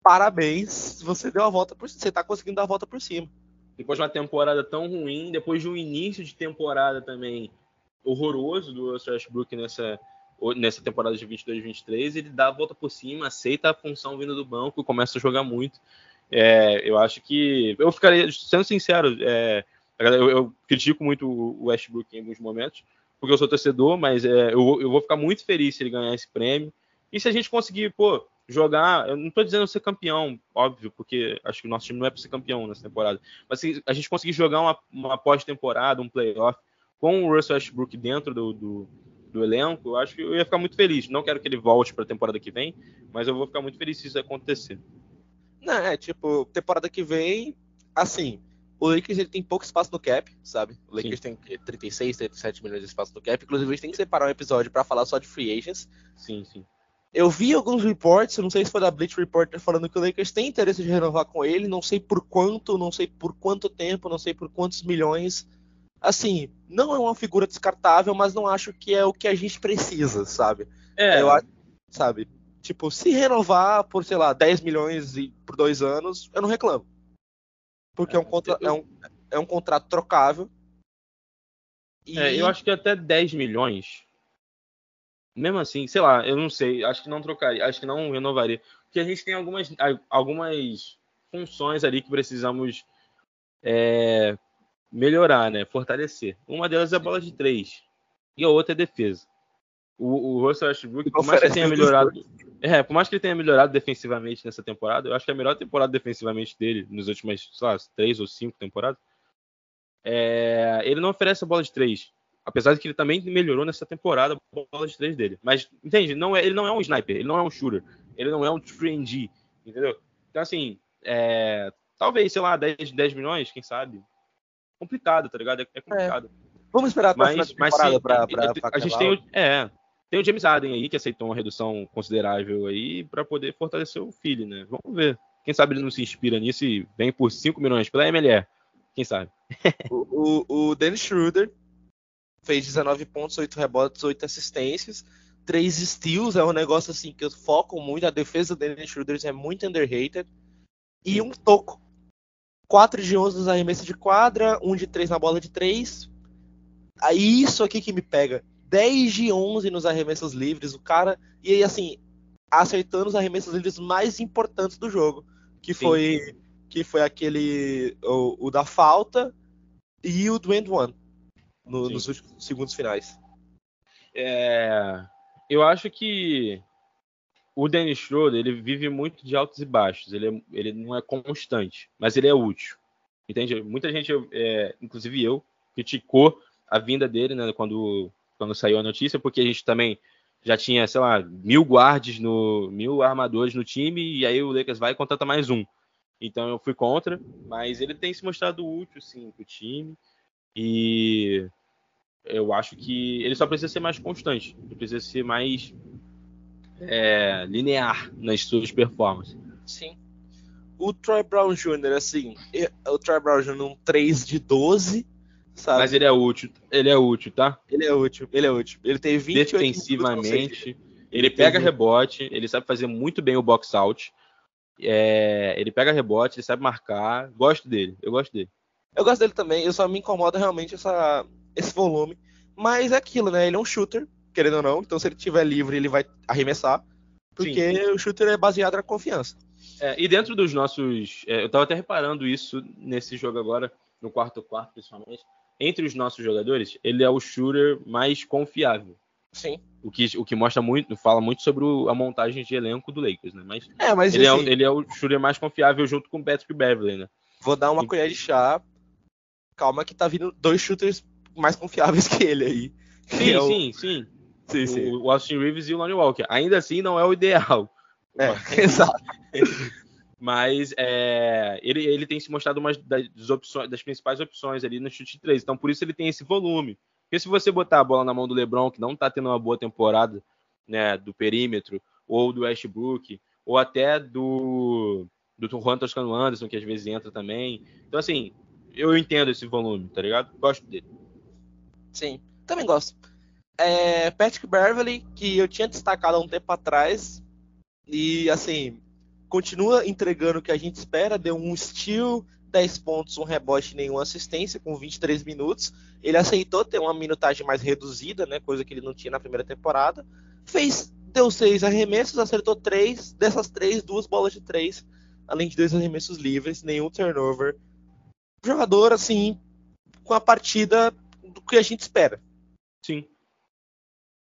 parabéns, você deu a volta por você tá conseguindo dar a volta por cima. Depois de uma temporada tão ruim, depois de um início de temporada também horroroso do Russell Westbrook nessa, nessa temporada de 22-23, ele dá a volta por cima, aceita a função vindo do banco, começa a jogar muito. É, eu acho que. Eu ficaria, sendo sincero, é, eu, eu, critico muito o Westbrook em alguns momentos, porque eu sou torcedor, mas é, eu, eu, vou ficar muito feliz se ele ganhar esse prêmio. E se a gente conseguir, pô, jogar. Eu não estou dizendo ser campeão, óbvio, porque acho que o nosso time não é para ser campeão nessa temporada. Mas se a gente conseguir jogar uma, uma pós-temporada, um playoff, com o Russell Westbrook dentro do, do, do, elenco, eu acho que eu ia ficar muito feliz. Não quero que ele volte para a temporada que vem, mas eu vou ficar muito feliz se isso acontecer. Não, é tipo, temporada que vem, assim, o Lakers ele tem pouco espaço no cap, sabe? O Lakers Sim. tem 36, 37 milhões de espaço no cap. Inclusive, a gente tem que separar um episódio para falar só de free agents. Sim, sim. Eu vi alguns reports, não sei se foi da Bleach Reporter, falando que o Lakers tem interesse de renovar com ele, não sei por quanto, não sei por quanto tempo, não sei por quantos milhões. Assim, não é uma figura descartável, mas não acho que é o que a gente precisa, sabe? É. Eu acho, sabe? Tipo, se renovar por, sei lá, 10 milhões por dois anos, eu não reclamo. Porque é, um, contra, é, um, é um contrato trocável. E... É, eu acho que até 10 milhões. Mesmo assim, sei lá, eu não sei. Acho que não trocaria, acho que não renovaria. Porque a gente tem algumas, algumas funções ali que precisamos é, melhorar, né? Fortalecer. Uma delas é a bola de três. E a outra é defesa. O, o Russell Westbrook, por mais que tenha melhorado. É, por mais que ele tenha melhorado defensivamente nessa temporada, eu acho que é a melhor temporada defensivamente dele nos últimos, sei lá, três ou cinco temporadas. É, ele não oferece a bola de três. Apesar de que ele também melhorou nessa temporada a bola de três dele. Mas, entende? Não é, ele não é um sniper, ele não é um shooter, ele não é um 3D, entendeu? Então, assim, é, talvez, sei lá, 10, 10 milhões, quem sabe? Complicado, tá ligado? É, é complicado. É. Vamos esperar até mas, a temporada pra, pra, pra A gente tem o, é, tem o James Harden aí, que aceitou uma redução considerável aí para poder fortalecer o filho, né? Vamos ver. Quem sabe ele não se inspira nisso e vem por 5 milhões pela MLR. Quem sabe? o, o, o Dennis Schroeder fez 19 pontos, 8 rebotes, 8 assistências, 3 steals. É um negócio assim que eu foco muito. A defesa Dennis Schroeder é muito underrated. E um toco. 4 de 11 nos arremessos de quadra, 1 de 3 na bola de 3. Aí isso aqui que me pega. 10 de 11 nos arremessos livres, o cara. E aí, assim, acertando os arremessos livres mais importantes do jogo. Que Sim. foi que foi aquele. O, o, da falta e o do end one. No, nos últimos segundos finais. É, eu acho que o Dennis Schroeder ele vive muito de altos e baixos. Ele, é, ele não é constante, mas ele é útil. Entende? Muita gente, é, inclusive eu, criticou a vinda dele, né, quando quando saiu a notícia, porque a gente também já tinha, sei lá, mil guardes no. mil armadores no time, e aí o Lakers vai e contrata mais um. Então eu fui contra, mas ele tem se mostrado útil, sim, pro time. E eu acho que ele só precisa ser mais constante, ele precisa ser mais é, linear nas suas performances. Sim. o Troy Brown Jr., assim, o Troy Brown Jr. um 3 de 12, sabe? Mas ele é útil, ele é útil, tá? Ele é útil, ele é útil. Ele tem 28 Defensivamente, ele pega rebote, ele sabe fazer muito bem o box out. É, ele pega rebote, ele sabe marcar. Gosto dele, eu gosto dele. Eu gosto dele também, eu só me incomoda realmente essa, esse volume. Mas é aquilo, né? Ele é um shooter, querendo ou não. Então, se ele estiver livre, ele vai arremessar. Porque Sim. o shooter é baseado na confiança. É, e dentro dos nossos. É, eu estava até reparando isso nesse jogo agora, no quarto quarto, principalmente. Entre os nossos jogadores, ele é o shooter mais confiável. Sim. O que, o que mostra muito, fala muito sobre o, a montagem de elenco do Lakers, né? Mas, é, mas ele, assim, é, ele é o shooter mais confiável junto com o Patrick Beverly, né? Vou dar uma e... colher de chá. Calma que tá vindo dois shooters mais confiáveis que ele aí. Sim, é o... sim, sim. Sim, sim. O Austin Reeves e o Lonnie Walker. Ainda assim, não é o ideal. É, exato. Mas é, ele, ele tem se mostrado uma das, opções, das principais opções ali no chute 3. Então, por isso ele tem esse volume. Porque se você botar a bola na mão do LeBron, que não está tendo uma boa temporada né, do perímetro, ou do Westbrook, ou até do, do Juan Toscano Anderson, que às vezes entra também. Então, assim, eu entendo esse volume, tá ligado? Gosto dele. Sim, também gosto. É, Patrick Beverly, que eu tinha destacado há um tempo atrás, e assim, continua entregando o que a gente espera, deu um steal, 10 pontos, um rebote nenhuma assistência com 23 minutos. Ele aceitou ter uma minutagem mais reduzida, né, coisa que ele não tinha na primeira temporada. Fez, deu seis arremessos, acertou três, dessas três, duas bolas de três, além de dois arremessos livres, nenhum turnover. Jogador assim, com a partida do que a gente espera. Sim.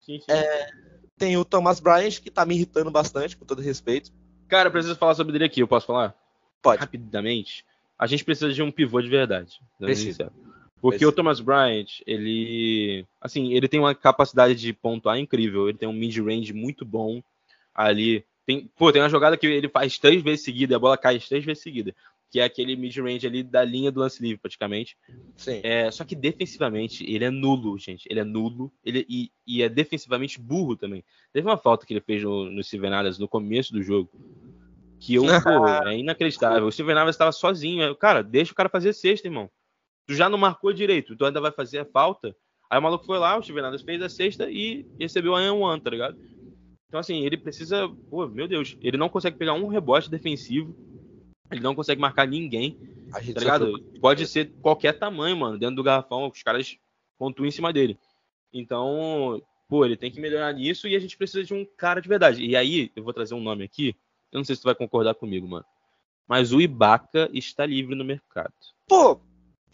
Sim, sim. É, tem o Thomas Bryant, que tá me irritando bastante, com todo respeito. Cara, eu preciso falar sobre ele aqui, eu posso falar? Pode. Rapidamente. A gente precisa de um pivô de verdade. Precisa. Porque Precisa. o Thomas Bryant, ele. Assim, ele tem uma capacidade de pontuar incrível. Ele tem um mid-range muito bom ali. Tem, pô, tem uma jogada que ele faz três vezes seguida e a bola cai três vezes seguida que é aquele mid-range ali da linha do lance livre, praticamente. Sim. É, só que defensivamente ele é nulo, gente. Ele é nulo ele, e, e é defensivamente burro também. Teve uma falta que ele fez no, no Steven Adams no começo do jogo. Que eu, pô, é inacreditável. O Steven Adams estava sozinho. Cara, deixa o cara fazer sexta, irmão. Tu já não marcou direito, tu ainda vai fazer a falta. Aí o maluco foi lá, o Steven Adams fez a sexta e recebeu a one, tá ligado? Então, assim, ele precisa. Pô, meu Deus, ele não consegue pegar um rebote defensivo ele não consegue marcar ninguém. tá ligado? Foi... Pode ser qualquer tamanho, mano, dentro do garrafão, os caras pontuam em cima dele. Então, pô, ele tem que melhorar nisso e a gente precisa de um cara de verdade. E aí, eu vou trazer um nome aqui. Eu não sei se tu vai concordar comigo, mano. Mas o Ibaka está livre no mercado. Pô,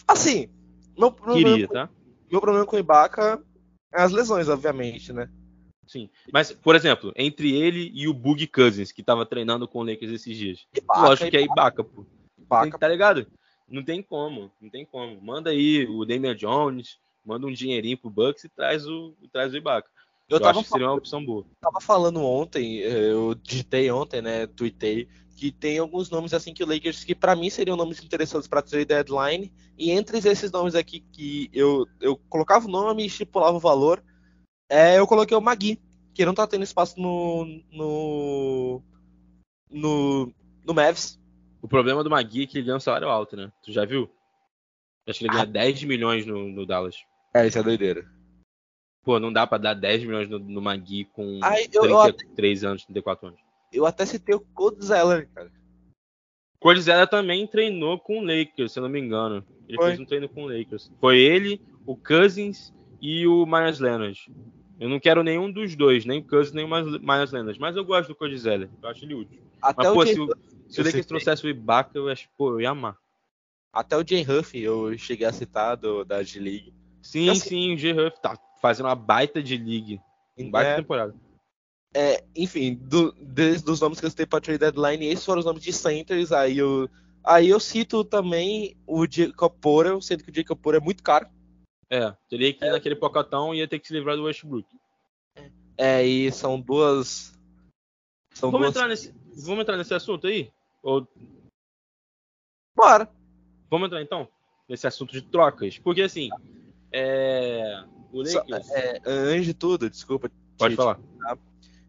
assim, meu problema, Queria, tá? meu problema com o Ibaka é as lesões, obviamente, né? Sim. Mas, por exemplo, entre ele e o Bug Cousins, que tava treinando com o Lakers esses dias. Ibaka, Lógico que é Ibaka, pô. Ibaka. Tá ligado? Não tem como, não tem como. Manda aí o Damian Jones, manda um dinheirinho pro Bucks e traz o, traz o Ibaka. Eu, eu acho que seria uma opção boa. Eu tava falando ontem, eh, eu digitei ontem, né, tuitei, que tem alguns nomes assim que o Lakers que para mim seriam nomes interessantes para trade deadline, e entre esses nomes aqui que eu, eu colocava o nome e estipulava o valor, é, eu coloquei o Magui, que não tá tendo espaço no. no. no, no Mavs. O problema do Magui é que ele ganha um salário alto, né? Tu já viu? Acho que ele ganha ah. 10 milhões no, no Dallas. É, isso é doideira. Pô, não dá pra dar 10 milhões no, no Magui com Ai, eu, 33 eu até, anos, 34 anos. Eu até citei o Code Zeller, cara. Code Zeller também treinou com o Lakers, se eu não me engano. Ele Foi. fez um treino com o Lakers. Foi ele, o Cousins e o Myers Leonard. Eu não quero nenhum dos dois, nem o Cousins, nem o Myers Leonard. Mas eu gosto do Cody Zeller. Eu acho ele útil. Até mas, o pô, Jay... se, o, se o Lakers trouxesse o Ibaka, eu acho, pô, eu ia amar. Até o Jay Huff eu cheguei a citar do, da G-League. Sim, assim, sim, o Jay Huff tá fazendo uma baita de league. Uma baita é, temporada. É, enfim, do, desde os nomes que eu citei pra trade deadline, esses foram os nomes de centers. Aí eu, aí eu cito também o Jacob Porra, sendo que o Jacob Porra é muito caro. É, teria que ir é. naquele pocotão e ia ter que se livrar do Westbrook. É, e são duas. São vamos, duas... Entrar nesse, vamos entrar nesse assunto aí? Ou... Bora. Vamos entrar então? Nesse assunto de trocas. Porque assim. É... O Lakers... Só, é, antes de tudo, desculpa. Pode falar. Tá?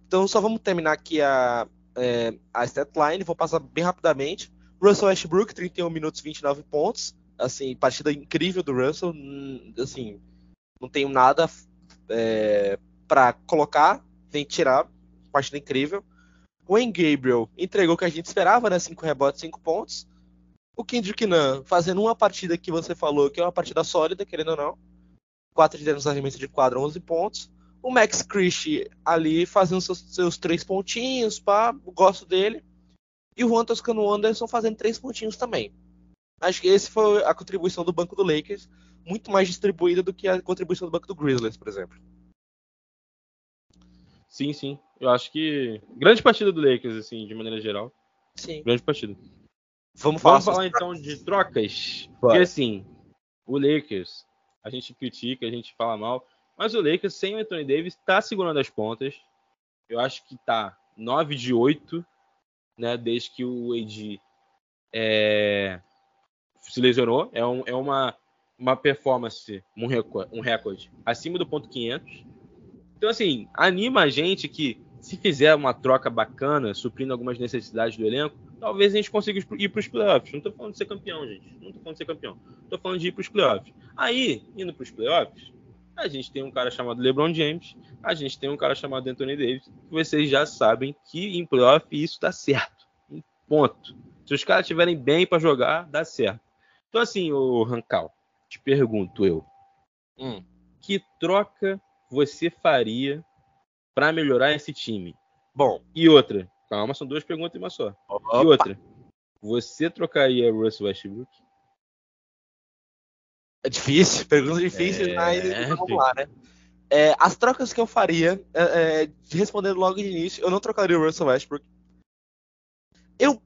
Então só vamos terminar aqui a, é, a statline. Vou passar bem rapidamente. Russell Westbrook, 31 minutos, 29 pontos. Assim, partida incrível do Russell. Assim, não tenho nada é, para colocar, nem tirar. Partida incrível. O Wayne Gabriel entregou o que a gente esperava, né? 5 rebotes, 5 pontos. O Kendrick Nunn fazendo uma partida que você falou que é uma partida sólida, querendo ou não. 4 de nos arremessos de quadro, 11 pontos. O Max Christie ali fazendo seus, seus três pontinhos, pá, gosto dele. E o Juan Toscano Anderson fazendo três pontinhos também. Acho que esse foi a contribuição do banco do Lakers, muito mais distribuída do que a contribuição do banco do Grizzlies, por exemplo. Sim, sim. Eu acho que. Grande partida do Lakers, assim, de maneira geral. Sim. Grande partida. Vamos falar, Vamos falar então de trocas. Bora. Porque assim, o Lakers, a gente critica, a gente fala mal, mas o Lakers sem o Anthony Davis está segurando as pontas. Eu acho que tá 9 de 8, né, desde que o AD é, se lesionou. É, um- é uma, uma performance, um recorde, um recorde acima do ponto 500. Então, assim, anima a gente que se fizer uma troca bacana, suprindo algumas necessidades do elenco, talvez a gente consiga ir para os playoffs. Não tô falando de ser campeão, gente. Não tô falando de ser campeão. Tô falando de ir para os playoffs. Aí, indo para os playoffs, a gente tem um cara chamado LeBron James, a gente tem um cara chamado Anthony Davis, que vocês já sabem que em playoff isso dá certo. Um Ponto. Se os caras estiverem bem para jogar, dá certo. Então, assim, o Rancal, te pergunto eu, Hum. que troca você faria para melhorar esse time? Bom, E outra, calma, são duas perguntas em uma só. opa, E outra, você trocaria Russell Westbrook? é difícil, pergunta difícil, É, mas vamos lá, né? É, as trocas que eu faria, é, é, respondendo logo de início, eu não trocaria o Russell Westbrook. Eu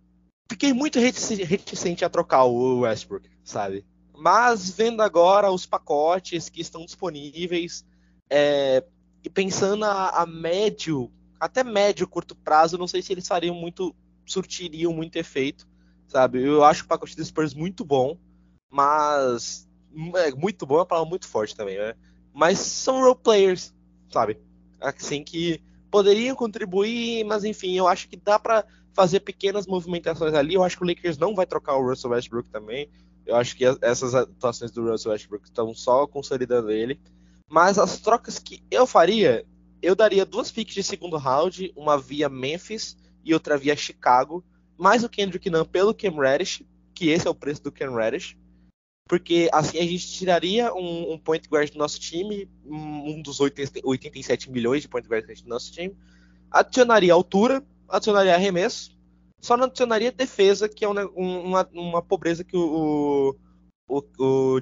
fiquei muito reticente a trocar o Westbrook, sabe? Mas vendo agora os pacotes que estão disponíveis é, e pensando a, a médio, até médio curto prazo, não sei se eles fariam muito, surtiriam muito efeito, sabe? Eu acho o pacote do Spurs muito bom, mas é, muito bom é uma palavra muito forte também, né? Mas são role players, sabe? Assim que poderiam contribuir, mas enfim, eu acho que dá pra fazer pequenas movimentações ali. Eu acho que o Lakers não vai trocar o Russell Westbrook também. Eu acho que essas atuações do Russell Westbrook estão só consolidando ele. Mas as trocas que eu faria, eu daria duas picks de segundo round, uma via Memphis e outra via Chicago, mais o Kendrick Nunn pelo Cam Reddish, que esse é o preço do Cam Reddish. Porque assim a gente tiraria um, um point guard do nosso time, um dos 80 87 milhões de point guard que a gente tem no nosso time, adicionaria altura, adicionaria arremesso, só não adicionaria defesa, que é um ne- um- uma, uma pobreza que o, o, o,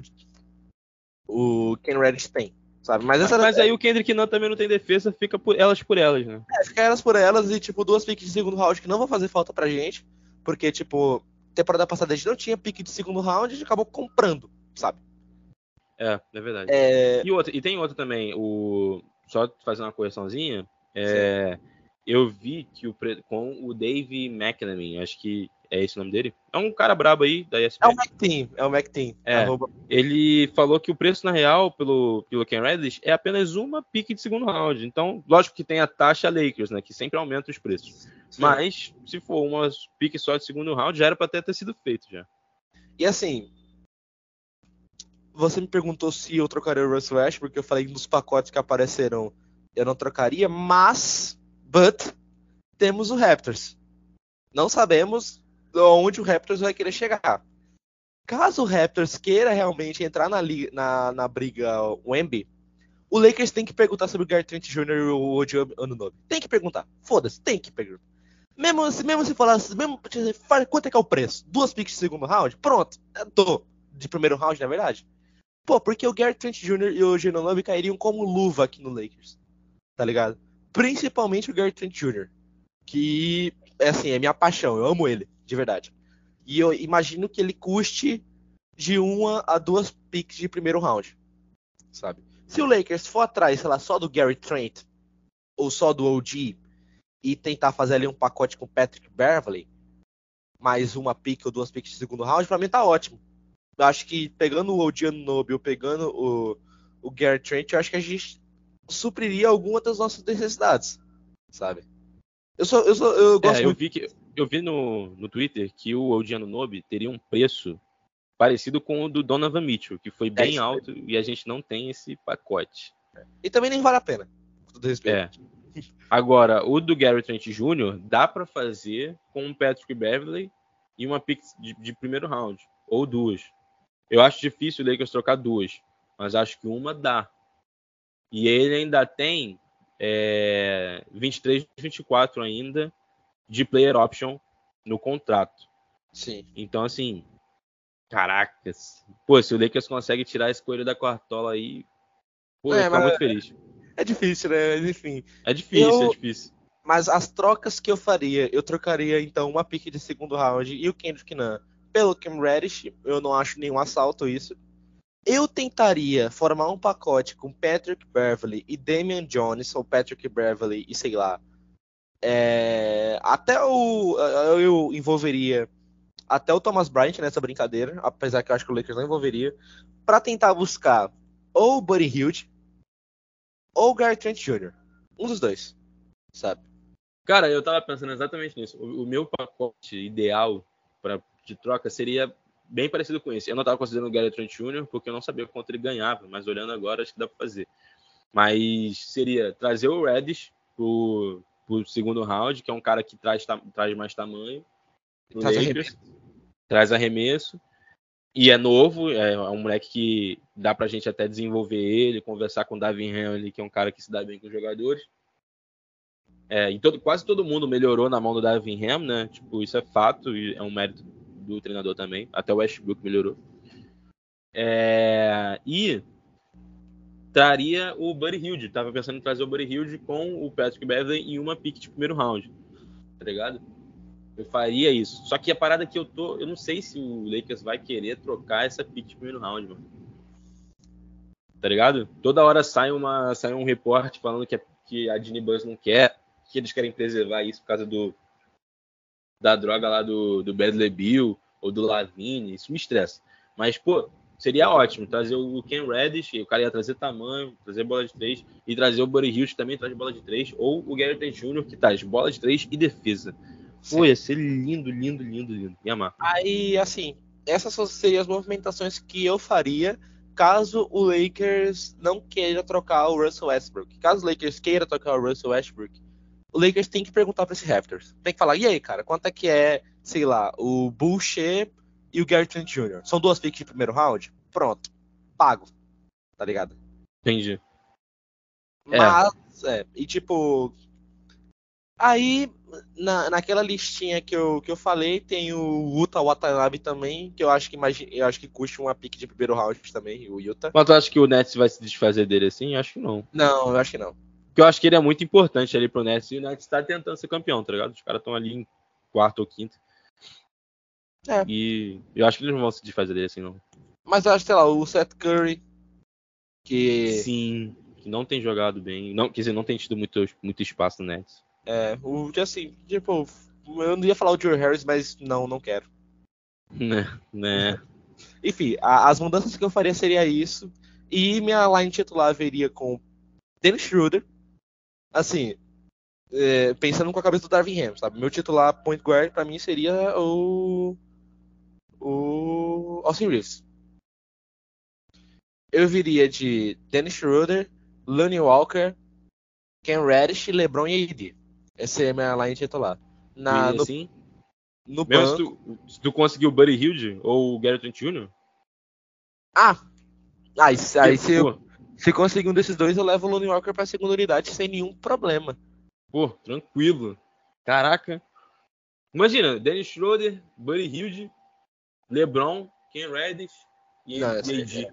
o Ken Reddish tem, sabe? Mas essa Mas aí o Kendrick Nunn também não tem defesa, fica por elas por elas, né? é, fica elas por elas e, tipo, duas piques de segundo round que não vão fazer falta pra gente. Porque, tipo, temporada passada a gente não tinha pique de segundo round, a gente acabou comprando, sabe? É, é verdade. É, E, outra, e tem outra também, o só fazer uma correçãozinha, é, eu vi que o com o Dave McNamee, acho que é esse o nome dele, é um cara brabo aí da ESPN. é o MacTeam, é o MacTeam. É. Ele falou que o preço na real pelo pelo Ken Reddish é apenas uma pique de segundo round. Então, lógico que tem a taxa Lakers, né, que sempre aumenta os preços. Mas se for uma pique só de segundo round, já era para ter, ter sido feito já. E assim, você me perguntou se eu trocaria o Russell Westbrook, porque eu falei nos pacotes que apareceram, eu não trocaria, mas, but, temos o Raptors. Não sabemos onde o Raptors vai querer chegar. Caso o Raptors queira realmente entrar na, na, na briga Wemby, o Lakers tem que perguntar sobre o Gary Trent Jr. e o Odi Anunoby. Tem que perguntar. Foda-se, tem que perguntar. Mesmo, se- mesmo se falar, mesmo, fala, quanto é que é o preço? Duas picks de segundo round? Pronto, eu tô. De primeiro round, na verdade. Pô, porque o Gary Trent Jr. e o Genonobi cairiam como luva aqui no Lakers. Tá ligado? Principalmente o Gary Trent Jr. Que, é assim, é minha paixão. Eu amo ele, de verdade. E eu imagino que ele custe de uma a duas picks de primeiro round. Sabe? Se o Lakers for atrás, sei lá, só do Gary Trent ou só do OG e tentar fazer ali um pacote com Patrick Beverly, mais uma pick ou duas picks de segundo round, pra mim tá ótimo. Eu acho que pegando o OG Anunoby ou pegando o, o Gary Trent, eu acho que a gente supriria alguma das nossas necessidades, sabe? Eu sou, eu sou, eu gosto É, eu vi que eu vi no, no Twitter que o Odiano Nobe teria um preço parecido com o do Donovan Mitchell, que foi bem isso alto e a gente não tem esse pacote. E também nem vale a pena. Com todo respeito. É. Agora, o do Gary Trent Jr. dá pra fazer com o Patrick Beverly e uma pick de, de primeiro round, ou duas. Eu acho difícil o Lakers trocar duas, mas acho que uma dá. E ele ainda tem é, 23, 24 ainda de player option no contrato. Sim. Então, assim, caracas. Pô, se o Lakers consegue tirar esse coelho da cartola aí, pô, É, eu fico muito feliz. É difícil, né? Mas, Enfim. É difícil, Eu- é difícil. Mas as trocas que eu faria, eu trocaria então uma pick de segundo round e o Kendrick Nunn pelo Cam Reddish. Eu não acho nenhum assalto isso. Eu tentaria formar um pacote com Patrick Beverly e Damian Jones, ou Patrick Beverly e sei lá. É, até o. Eu envolveria até o Thomas Bryant nessa brincadeira, apesar que eu acho que o Lakers não envolveria, para tentar buscar ou o Buddy Hield ou o Gary Trent Jr. Um dos dois, sabe? Cara, eu tava pensando exatamente nisso. O, o meu pacote ideal pra, de troca seria bem parecido com esse. Eu não tava considerando o Gary Trent Jr. porque eu não sabia quanto ele ganhava, mas olhando agora acho que dá pra fazer. Mas seria trazer o Reddish pro, pro segundo round, que é um cara que traz, ta- traz mais tamanho. Traz Lakers. Traz arremesso. E é novo, é, é um moleque que dá pra gente até desenvolver ele, conversar com o Davin Henley, que é um cara que se dá bem com os jogadores. É, e todo, quase todo mundo melhorou na mão do Davin Ham, né? Tipo, isso é fato e é um mérito do treinador também. Até o Westbrook melhorou. É, e traria o Buddy Hilde. Tava pensando em trazer o Buddy Hilde com o Patrick Beverly em uma pick de primeiro round. Tá ligado? Eu faria isso. Só que a parada que eu tô. Eu não sei se o Lakers vai querer trocar essa pick de primeiro round, mano. Tá ligado? Toda hora sai, uma, sai um reporte falando que a, que a Ginny Buzz não quer, que eles querem preservar isso por causa do da droga lá do, do Bradley Bill ou do Lavine. Isso me estressa. Mas, pô, seria ótimo trazer o Ken Reddish, o cara ia trazer tamanho, trazer bola de três, e trazer o Buddy Hills que também traz bola de três, ou o Gary Trent Jr. que traz bola de três e defesa. Pô, ia ser lindo, lindo, lindo, lindo. Ia amar. Aí, assim, essas seriam as movimentações que eu faria caso o Lakers não queira trocar o Russell Westbrook. Caso o Lakers queira trocar o Russell Westbrook, o Lakers tem que perguntar para esse Raptors. Tem que falar, e aí, cara, quanto é que é, sei lá, o Boucher e o Gary Trent Jr.? São duas picks de primeiro round? Pronto. Pago. Tá ligado? Entendi. É. Mas, é, e tipo. Aí, na, naquela listinha que eu, que eu falei, tem o Utah Watanabe também, que eu acho que eu acho que custa uma pick de primeiro round também, o Utah. Mas tu acha que o Nets vai se desfazer dele assim? Acho que não. Não, eu acho que não. Porque eu acho que ele é muito importante ali pro Nets e o Nets tá tentando ser campeão, tá ligado? Os caras estão ali em quarto ou quinto. É. E eu acho que eles não vão se desfazer dele assim, não. Mas eu acho, sei lá, o Seth Curry, que Sim, que não tem jogado bem. Não, quer dizer, não tem tido muito, muito espaço no Nets. é, o, assim, tipo, eu não ia falar o Joe Harris, mas não, não quero. Né, né. Enfim, a- as mudanças que eu faria seria isso. E minha line titular veria com Dennis Schroeder. Assim, é, pensando com a cabeça do Darvin Ham, sabe? Meu titular point guard pra mim seria o. O. Austin Reeves. Eu viria de Dennis Schroeder, Lonnie Walker, Ken Reddish, LeBron e AD. Essa é a minha line titular. Na, no, assim, no mesmo banco. se tu, se tu conseguir o Buddy Hilde ou o Gary Trent Jr., Ah! Aí, aí se eu Se conseguir um desses dois, eu levo o Lonnie Walker pra segunda unidade sem nenhum problema. pô, tranquilo. Caraca. Imagina, Dennis Schroeder, Buddy Hilde, LeBron, Ken Reddish e Não, essa- AD. é.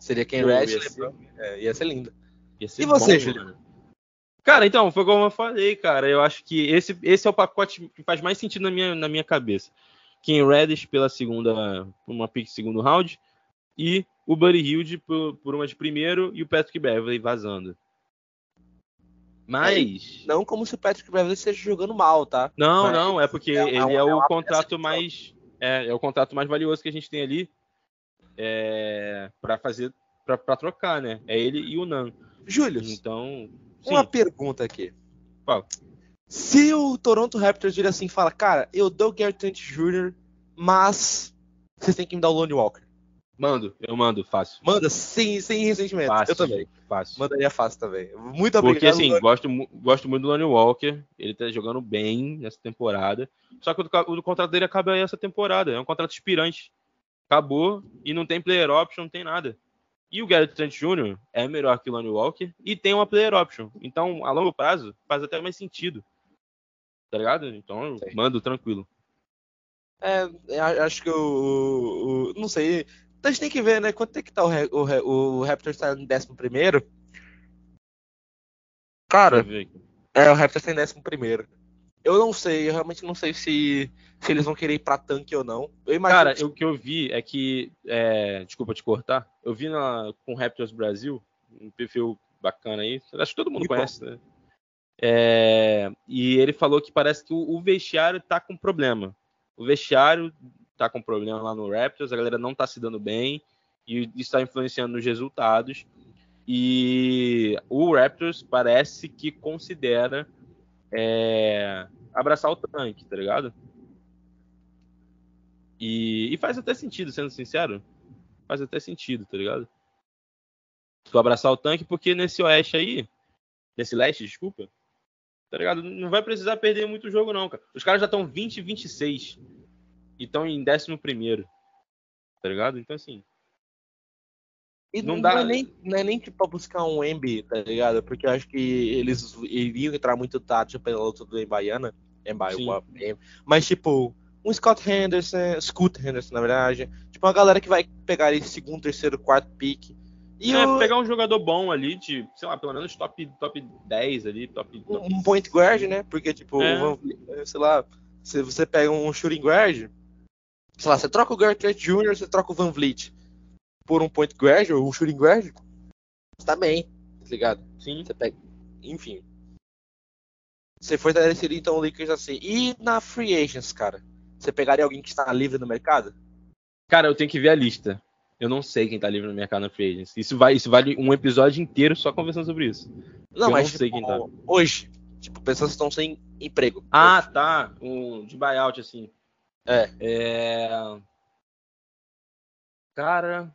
Seria Ken Reddish, ia ser- LeBron. É, ia ser lindo. Ia ser E você, Júlio? mano. Cara, então, foi como eu falei, cara. Eu acho que esse, esse é o pacote que faz mais sentido na minha, na minha cabeça. Ken Reddish pela segunda, uma pick segundo round e o Buddy Hilde por, por uma de primeiro e o Patrick Beverly vazando. Mas Não como se o Patrick Beverly esteja jogando mal, tá? não, Mas não, é porque é uma- ele é é o uma contrato mais é, é o contrato mais valioso que a gente tem ali é, para fazer para trocar, né? É ele e o Nan. Júlio, Então, uma sim. pergunta aqui. Qual? Se o Toronto Raptors vira assim e fala, cara, eu dou o Gary Trent Jr., mas vocês têm que me dar o Lonnie Walker. Mando, eu mando, fácil. Manda sem, sem ressentimento. Fácil, eu também. Fácil. Mandaria fácil também. Muito obrigado. Porque assim, gosto, gosto muito do Lonnie Walker. Ele tá jogando bem nessa temporada. Só que o, o contrato dele acaba aí essa temporada. É um contrato expirante. Acabou e não tem player option, não tem nada. E o Garrett Trent Jr. é melhor que o Lonnie Walker e tem uma player option. Então, a longo prazo, faz até mais sentido. Tá ligado? Então, eu Sim. mando tranquilo. É, a- acho que o- o- Não sei. A gente tem que ver, né? Quanto é que tá o, o, o Raptors tá em 11 primeiro? Cara, é, o Raptors tá em 11 primeiro. Eu não sei, eu realmente não sei se, se eles vão querer ir pra tanque ou não. Eu Cara, que- o que eu vi é que. é, desculpa te cortar. Eu vi na, com o Raptors Brasil, um perfil bacana aí. Acho que todo mundo Muito conhece, né? É, e ele falou que parece que o, o vestiário tá com problema. O vestiário tá com problema lá no Raptors, a galera não tá se dando bem e está influenciando nos resultados. E o Raptors parece que considera é, abraçar o tanque, tá ligado? E, e faz até sentido, sendo sincero. Faz até sentido, tá ligado? Tu abraçar o tanque, porque nesse oeste aí, nesse leste, desculpa, tá ligado? Não vai precisar perder muito jogo, não, cara. Os caras já estão 20 e 26 e estão em 11 primeiro, tá ligado? Então, assim, E Não não, dá- é nem, não é nem tipo pra buscar um Embi, tá ligado? Porque eu acho que eles iriam entrar muito tátil pela luta do Embaiana. Embai, Sim. mas tipo, um Scott Henderson, Scoot Henderson, na verdade. Tipo, uma galera que vai pegar esse segundo, terceiro, quarto pick. E é, o- pegar um jogador bom ali, de, sei lá, pelo menos top, top 10 ali, top. top um point guard, né? Porque, tipo, É. sei lá, se você pega um shooting guard, sei lá, você troca o Gary Trent Jr., você troca o Van Vliet por um point guard ou um shooting guard, tá bem, tá ligado? Sim. Você pega, enfim. Você foi estabelecido então o Lakers assim. E na free agents, cara? Você pegaria alguém que está livre no mercado? Cara, eu tenho que ver a lista. Eu não sei quem tá livre no mercado na Free Agents. Isso, vai, isso vale um episódio inteiro só conversando sobre isso. Não, Eu mas não sei tipo, quem tá. hoje, tipo, pessoas estão sem emprego. Ah, tá. Um de buyout, assim. É. É... Cara.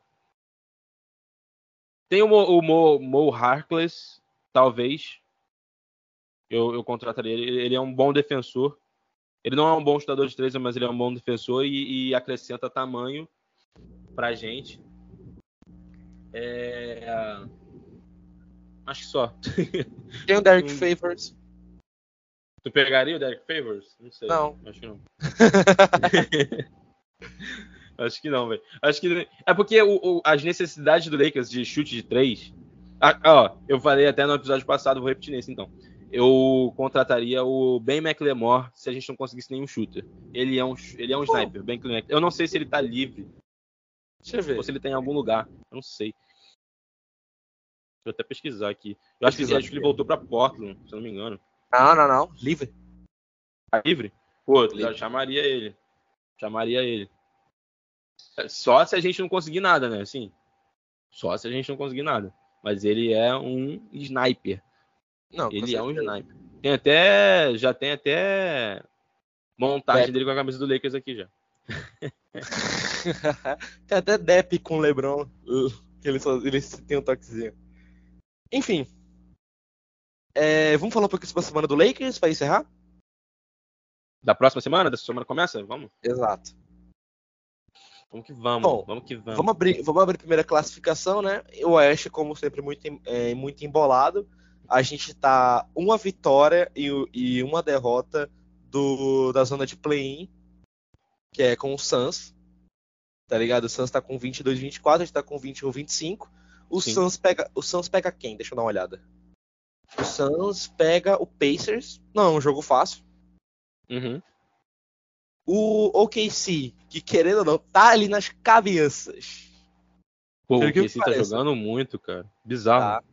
Tem o Mo, o Mo, Mo Harkless, talvez. Eu, eu contrataria ele. Ele é um bom defensor. Ele não é um bom chutador de três, mas ele é um bom defensor e, e acrescenta tamanho pra gente. É... Acho que só. Tem o Derek. Favors. Tu pegaria o Derek Favors? Não sei. Não. Acho que não. Acho que não, velho. Acho que. É porque o- o- as necessidades do Lakers de chute de três. Ah, ó, eu falei até no episódio passado, vou repetir nesse então. Eu contrataria o Ben McLemore se a gente não conseguisse nenhum shooter. Ele é um, ele é um Pô. sniper, Ben McLemore. Eu não sei se ele tá livre Deixa eu ver. ou se ele tá em algum lugar. Eu não sei. Deixa eu até pesquisar aqui. Eu acho que, acho que ele voltou pra Portland, se eu não me engano. Não, não, não. Livre. Tá livre? Pô, eu Livre. chamaria ele. Chamaria ele. Só se a gente não conseguir nada, né? Assim. Só se a gente não conseguir nada. Mas ele é um sniper. Não, Ele é um sniper. Tem até. Já tem até montagem Dep. dele com a camisa do Lakers aqui já. tem até Depp com o LeBron. Que ele, só, ele tem um toquezinho. Enfim. É, vamos falar um pouquinho sobre a semana do Lakers pra encerrar? Da próxima semana? Dessa semana começa? Vamos? Exato. Vamos que vamos. Bom, vamos que vamos. Vamos abrir, vamos abrir a primeira classificação, né? O Oeste, como sempre, muito, é, muito embolado. A gente tá uma vitória e, e uma derrota do, da zona de play-in, que é com o Suns. Tá ligado? O Suns tá com 22 24, a gente tá com 21 25. O Sim. Suns pega, o Suns pega quem? Deixa eu dar uma olhada. O Suns pega o Pacers. Não, é um jogo fácil. Uhum. O OKC, que querendo ou não, tá ali nas cabeças. Pô, o que KC tá jogando muito, cara. Bizarro. Tá.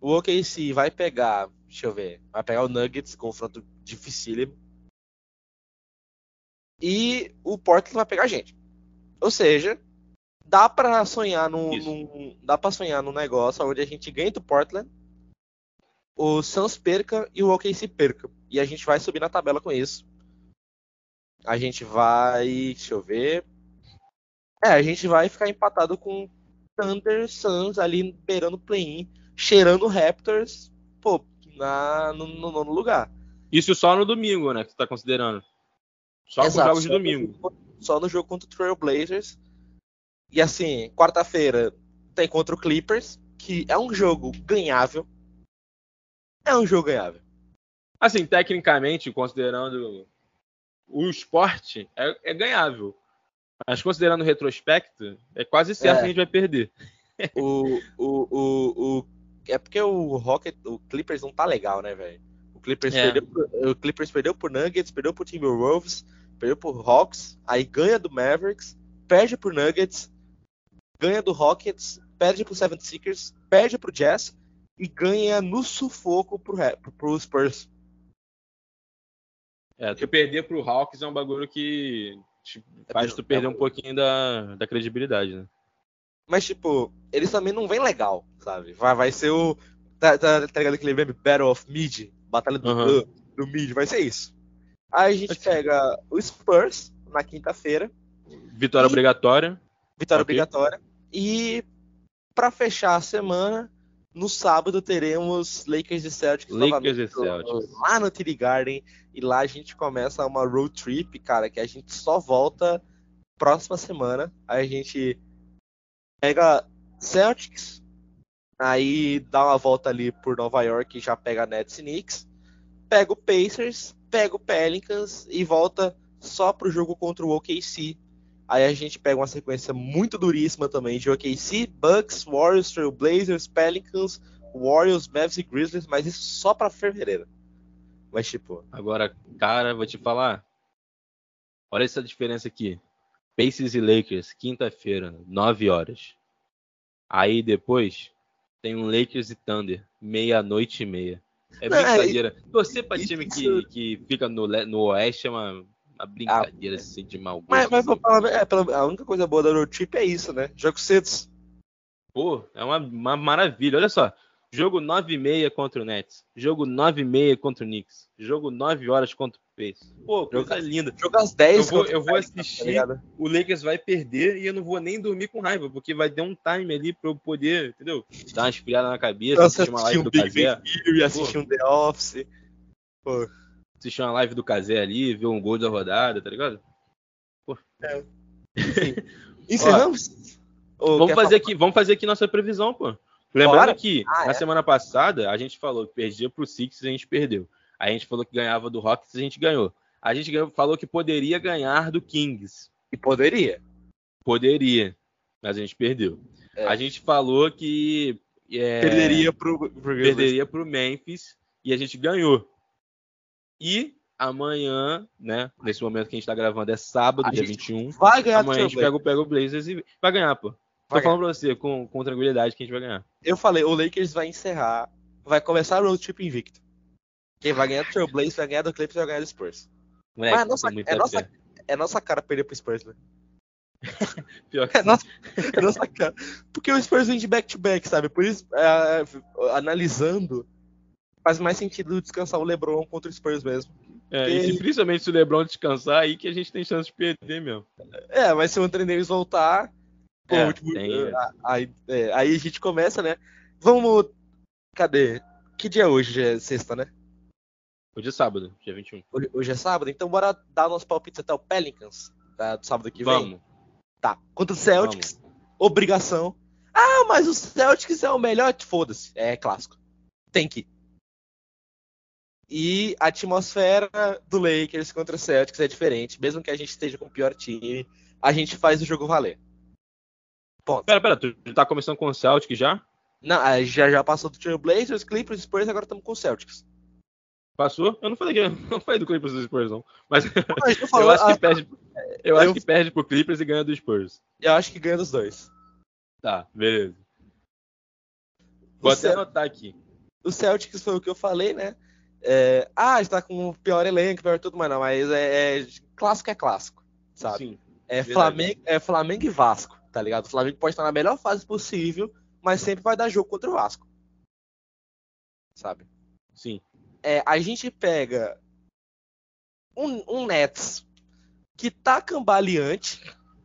O OKC vai pegar, deixa eu ver, vai pegar o Nuggets, confronto dificílimo. E o Portland vai pegar a gente. Ou seja, dá pra sonhar num, num- dá para sonhar num negócio onde a gente ganha do Portland. O Suns perca e o OKC perca. E a gente vai subir na tabela com isso. A gente vai. Deixa eu ver. É, a gente vai ficar empatado com Thunder Suns ali beirando play-in, cheirando Raptors, pô, na, no, no nono lugar. Isso só no domingo, né? Que você tá considerando. Só Exato, com jogos de domingo. só no jogo contra o Trail Blazers. E assim, quarta-feira tem contra o Clippers, que é um jogo ganhável. É um jogo ganhável. Assim, tecnicamente, considerando o esporte, é, é ganhável. Mas considerando o retrospecto, é quase certo É. que a gente vai perder. O, o, o, o- é porque o Rocket, o Clippers não tá legal, né, velho? O Clippers É. perdeu, por- o Clippers perdeu por Nuggets, perdeu por Timberwolves, perdeu por Hawks, aí ganha do Mavericks, perde por Nuggets, ganha do Rockets, perde pro Seven Seekers, perde pro Jazz e ganha no sufoco pro, pro Spurs. É, tu perder pro Hawks é um bagulho que faz tu perder um pouquinho da, da credibilidade, né? Mas, tipo, eles também não vêm legal, sabe? Vai, vai ser o. Tá, tá, tá ligado aquele meme Battle of Mid? Batalha do, Aham. do Mid, vai ser isso. Aí a gente pega o Spurs na quinta-feira, Vitória E- obrigatória. vitória Ok. obrigatória. E pra fechar a semana, no sábado teremos Lakers e Celtics Lakers e Celtics. lá no TD Garden. E lá a gente começa uma road trip, cara, que a gente só volta próxima semana. Aí a gente pega Celtics, aí dá uma volta ali por Nova York e já pega Nets e Knicks. Pega o Pacers, pega o Pelicans e volta só pro jogo contra o OKC. Aí a gente pega uma sequência muito duríssima também de OKC, Bucks, Warriors, Trail Blazers, Pelicans, Warriors, Mavs e Grizzlies, mas isso só pra fevereiro. Mas tipo, Agora, cara, vou te falar. Olha essa diferença aqui. Pacers e Lakers, quinta-feira, 9 horas. Aí depois tem um Lakers e Thunder, meia-noite e meia. É Não, é, brincadeira. Torcer pra isso- time que, que fica no, no oeste é uma, uma brincadeira assim, de mau gosto. mas, mas assim. falar, é, a única coisa boa da road trip é isso, né? Jogos cedos. Pô, é uma, uma maravilha. Olha só. Jogo 9 e meia contra o Nets. Jogo 9 e meia contra o Knicks. Jogo 9 horas contra o Pacers. Pô, coisa Jogo- linda. Jogo às 10 Eu vou, eu vou tá assistir, ligado? o Lakers vai perder e eu não vou nem dormir com raiva, porque vai ter um time ali pra eu poder, entendeu? Dar uma esfriada na cabeça, assistir uma live um do Big Bang Theory, assistir um The Office. Pô, assistir uma live do Casé ali, ver um gol da rodada, tá ligado? encerramos? Ou Vamos fazer falar? aqui, vamos fazer aqui nossa previsão, pô. Lembrando Bora. que Ah, na é? semana passada a gente falou que perdia pro Six e a gente perdeu. A gente falou que ganhava do Rockets e a gente ganhou. A gente ganhou- falou que poderia ganhar do Kings. E poderia. Poderia, mas a gente perdeu. É. A gente falou que é, Perderia pro, pro perderia pro Memphis e a gente ganhou. E amanhã, né? Nesse momento que a gente tá gravando é sábado, A dia gente 21. Vai ganhar Amanhã a gente pega, o- pega o Blazers e vai ganhar, pô. Tô Vai falando pra você com, com tranquilidade que a gente vai ganhar. Eu falei, o Lakers vai encerrar, vai começar a road trip invicto. Quem vai ganhar do Trailblazers vai ganhar do Clippers vai ganhar do Spurs. Moleque, Mas é nossa- é nossa- fé. É nossa cara perder pro Spurs, né? Pior que É nossa, é nossa cara. Porque o Spurs vem de back-to-back, sabe? Por isso, é, é, analisando, faz mais sentido descansar o LeBron contra o Spurs mesmo. É, e se, principalmente se o LeBron descansar, aí que a gente tem chance de perder mesmo. É, mas se o Anthony Davis voltar, pô, É, último- tem- é, aí, é, aí a gente começa, né? Vamos. Cadê? Que dia é hoje? Já é sexta, né? Hoje é sábado, dia 21. Hoje, hoje é sábado, então bora dar nossos palpites até o Pelicans, tá? do sábado que vem. Vamos. Tá. Contra o Celtics, obrigação. Ah, mas o Celtics é o melhor. Foda-se, é clássico. Tem que. ir. E a atmosfera do Lakers contra o Celtics é diferente. Mesmo que a gente esteja com o pior time, a gente faz o jogo valer. Ponto. Pera, pera, tu tá começando com o Celtic já? Não, a gente já, já passou do Trail Blazers, Clippers, Spurs, agora estamos com o Celtics. Passou? Eu não falei que não falei do Clippers do Spurs, não. Mas gente não eu acho que ah, perde. Eu, eu- acho que perde pro Clippers e ganha do Spurs. eu acho que ganha dos dois. Tá, beleza. Vou O até Cel- anotar aqui. o Celtics foi o que eu falei, né? É, ah, está com o pior elenco, pior tudo, mas não, mas é, é- clássico é clássico, sabe? Sim. É verdade. Flamengo, é Flamengo e Vasco, tá ligado? O Flamengo pode estar na melhor fase possível, mas sempre vai dar jogo contra o Vasco. Sabe? Sim. É, a gente pega um, um Nets que tá cambaleante,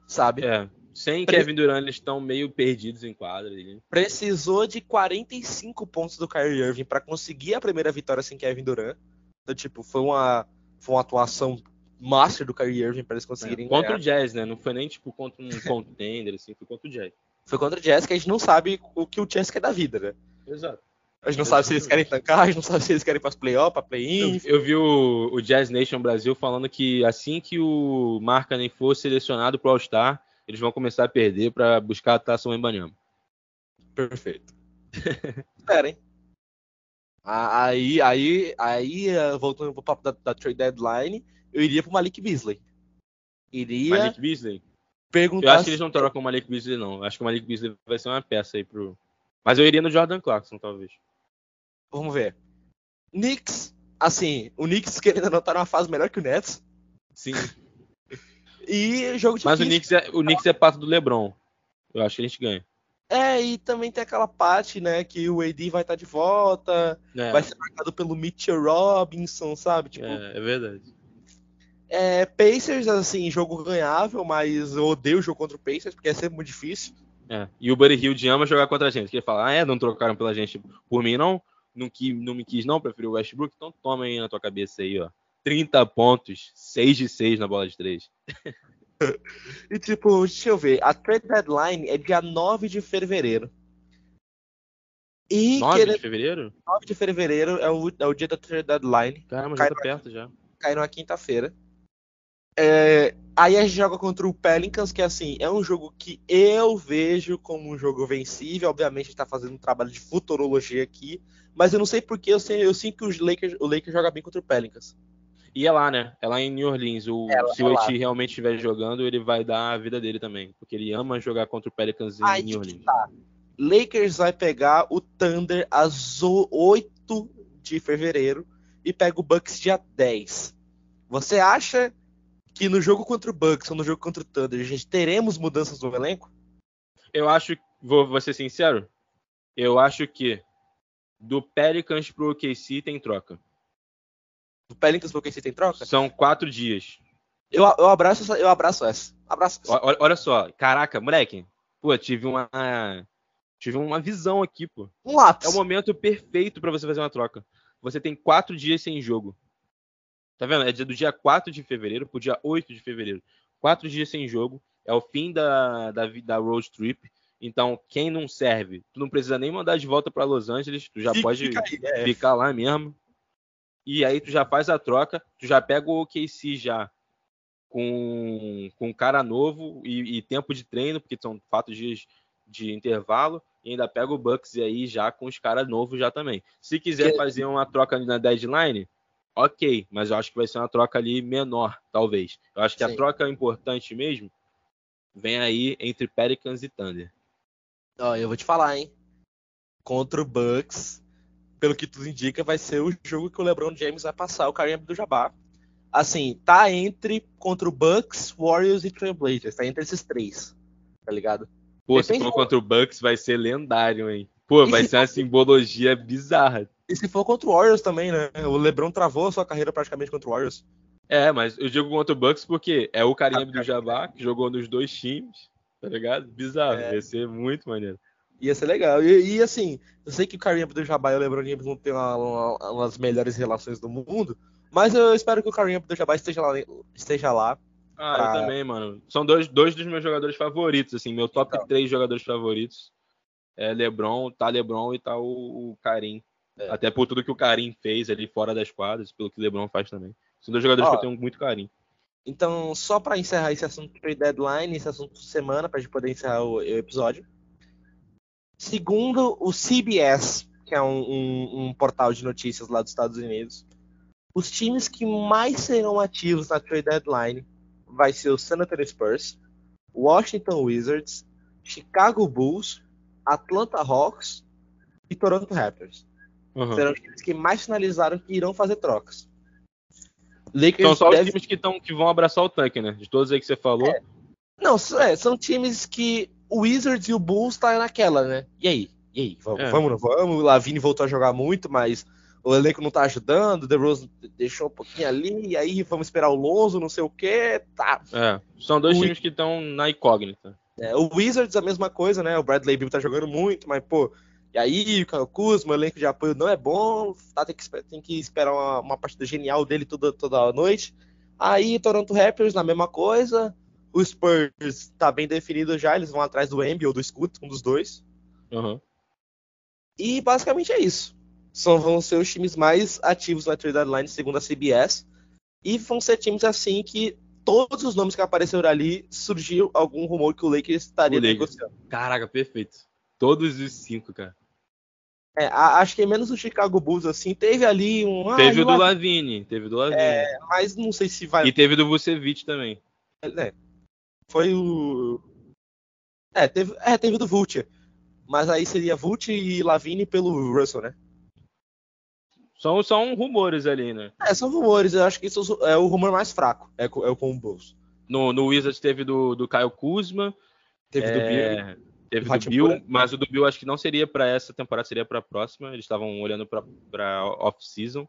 sabe? É. Sem Pre- Kevin Durant, eles estão meio perdidos em quadra. ali. Precisou de 45 pontos do Kyrie Irving pra conseguir a primeira vitória sem Kevin Durant. Então, tipo, foi uma, foi uma atuação master do Kyrie Irving pra eles conseguirem Contra ganhar. o Jazz, né? Não foi nem tipo contra um contender, assim, foi contra o Jazz. Foi contra o Jazz que a gente não sabe o que o Jazz quer da vida, né? Exato. A gente não sabe se eles querem tancar, a gente não sabe se eles querem ir pras playoffs, Eu, play-in. eu vi o, o Jazz Nation Brasil falando que assim que o Markkanen for selecionado pro All-Star, eles vão começar a perder pra buscar a taça Wembanyama. Perfeito. Espera, hein? Aí, aí, aí, eh, voltando pro papo da, da trade deadline, eu iria pro Malik Beasley. Iria Malik Beasley? Eu perguntar acho que eles não trocam o Malik Beasley, não. Eu acho que o Malik Beasley vai ser uma peça aí pro. Mas eu iria no Jordan Clarkson, talvez. Vamos ver. Knicks, assim, o Knicks querendo não tá numa fase melhor que o Nets. Sim. E jogo difícil. Mas o Knicks, é, o Knicks é pato do LeBron. Eu acho que a gente ganha. É, e também tem aquela parte, né, que o AD vai estar de volta, É, vai ser marcado pelo Mitchell Robinson, sabe? Tipo, é, é verdade. é, Pacers, assim, jogo ganhável, mas eu odeio o jogo contra o Pacers, porque é sempre muito difícil. É. E o Buddy Hield ama jogar contra a gente. Que ele fala, ah, é, não trocaram pela gente por mim, não? Não, não me quis, não? Preferiu o Westbrook? Então toma aí na tua cabeça aí, ó. 30 pontos, 6 de 6 na bola de 3. E tipo, deixa eu ver, a trade deadline é dia 9 de fevereiro. E 9 querendo- de fevereiro? 9 de fevereiro é o, é o dia da trade deadline, Caramba, já tá perto já. cai numa quinta-feira. É, aí a gente joga contra o Pelicans, que assim, é um jogo que eu vejo como um jogo vencível. Obviamente, a gente tá fazendo um trabalho de futurologia aqui, mas eu não sei porque eu, sei, eu sinto que os Lakers, o Lakers joga bem contra o Pelicans. E é lá, né? É lá em New Orleans. O, É se é o. Eti realmente estiver jogando, ele vai dar a vida dele também. Porque ele ama jogar contra o Pelicans em Aí New Orleans. tá. Lakers vai pegar o Thunder às 8 de fevereiro e pega o Bucks dia 10. Você acha que no jogo contra o Bucks ou no jogo contra o Thunder a gente teremos mudanças no elenco? Eu acho, vou, vou ser sincero, eu acho que do Pelicans pro OKC tem troca. Do Pelicans porque você tem troca? São quatro dias. Eu, eu abraço essa, eu abraço essa. Abraço essa. O- o- Olha só, caraca, moleque. Pô, tive uma. Tive uma visão aqui, pô. Um lápis. É o momento perfeito pra você fazer uma troca. Você tem quatro dias sem jogo. Tá vendo? É do dia 4 de fevereiro pro dia 8 de fevereiro. Quatro dias sem jogo. É o fim da, da, da road trip. Então, quem não serve, tu não precisa nem mandar de volta pra Los Angeles. Tu já Fica- pode fica aí, é. ficar lá mesmo. E aí tu já faz a troca, tu já pega o OKC já com, com um cara novo e, e tempo de treino, porque são quatro dias de intervalo, e ainda pega o Bucks e aí já com os caras novos já também. Se quiser Que- fazer uma troca na deadline, ok, mas eu acho que vai ser uma troca ali menor, talvez. Eu acho que Sim. a troca importante mesmo vem aí entre Pelicans e Thunder. Ó, eu vou te falar, hein? Contra o Bucks, pelo que tudo indica, vai ser o jogo que o LeBron James vai passar o Kareem Abdul-Jabbar. Assim, tá entre contra o Bucks, Warriors e Trailblazers. Tá entre esses três, tá ligado? Pô, se Depende for do- contra o Bucks, vai ser lendário, hein? Pô, E vai se ser uma simbologia bizarra. E se for contra o Warriors também, né? O LeBron travou a sua carreira praticamente contra o Warriors. É, mas eu digo contra o Bucks porque é o Karim do Jabá que jogou nos dois times, tá ligado? Bizarro, É. vai ser muito maneiro. Ia ser legal. E, e, assim, eu sei que o Kareem Abdul-Jabbar e o LeBron James não têm uma, uma, uma das melhores relações do mundo, mas eu espero que o Kareem Abdul-Jabbar esteja lá, esteja lá. Ah, Pra- eu também, mano. São dois, dois dos meus jogadores favoritos, assim, meu top Então. três jogadores favoritos. É LeBron, tá LeBron e tá o, o Karim. É. Até por tudo que o Karim fez ali fora das quadras, pelo que o LeBron faz também. São dois jogadores Ó. que eu tenho muito carinho. Então, só pra encerrar esse assunto de trade deadline, esse assunto de semana, pra gente poder encerrar o, o episódio. Segundo o CBS, que é um, um- um portal de notícias lá dos Estados Unidos, os times que mais serão ativos na trade deadline vai ser o San Antonio Spurs, Washington Wizards, Chicago Bulls, Atlanta Hawks e Toronto Raptors. Uhum. Serão os times que mais finalizaram que irão fazer trocas. Lakers São só os deve- times que, tão, que vão abraçar o tanque, né? De todos aí que você falou. Não, s- é, são times que o Wizards e o Bulls tá naquela, né? E aí? E aí? Vamos, É. vamos, vamos? O Lavine voltou a jogar muito, mas o elenco não tá ajudando, o DeRozan deixou um pouquinho ali, e aí vamos esperar o Lonzo, não sei o quê, tá. É, são dois O- times que estão na incógnita. É, o Wizards a mesma coisa, né? O Bradley Beal tá jogando muito, mas, pô, e aí o Kyle Kuzma, o elenco de apoio não é bom, tá, tem, que, tem que esperar uma, uma partida genial dele toda, toda noite. Aí Toronto Raptors na mesma coisa, o Spurs tá bem definido já, eles vão atrás do Embiid ou do Scoot, um dos dois. Uhum. E basicamente é isso. São, vão ser os times mais ativos na trade deadline, segundo a CBS. E vão ser times assim que todos os nomes que apareceram ali surgiu algum rumor que o Lakers estaria O Lakers. negociando. Caraca, perfeito. Todos os cinco, cara. É, acho que menos o Chicago Bulls assim, teve ali um. ah, teve o do Lavine, teve do Lavine. É, mas não sei se vai. E teve do Vucevic também. É, foi o. É, teve, é, teve do Vult. Mas aí seria Vult e Lavine pelo Russell, né? São, são rumores ali, né? É, são rumores, eu acho que isso é o rumor mais fraco. É, é o com o Bulls. No, no Wizards teve do, do Kyle Kuzma. Teve do Bill. é, Teve do. Bill, mas o do Bill acho que não seria pra essa temporada, seria pra próxima. Eles estavam olhando pra, pra off-season.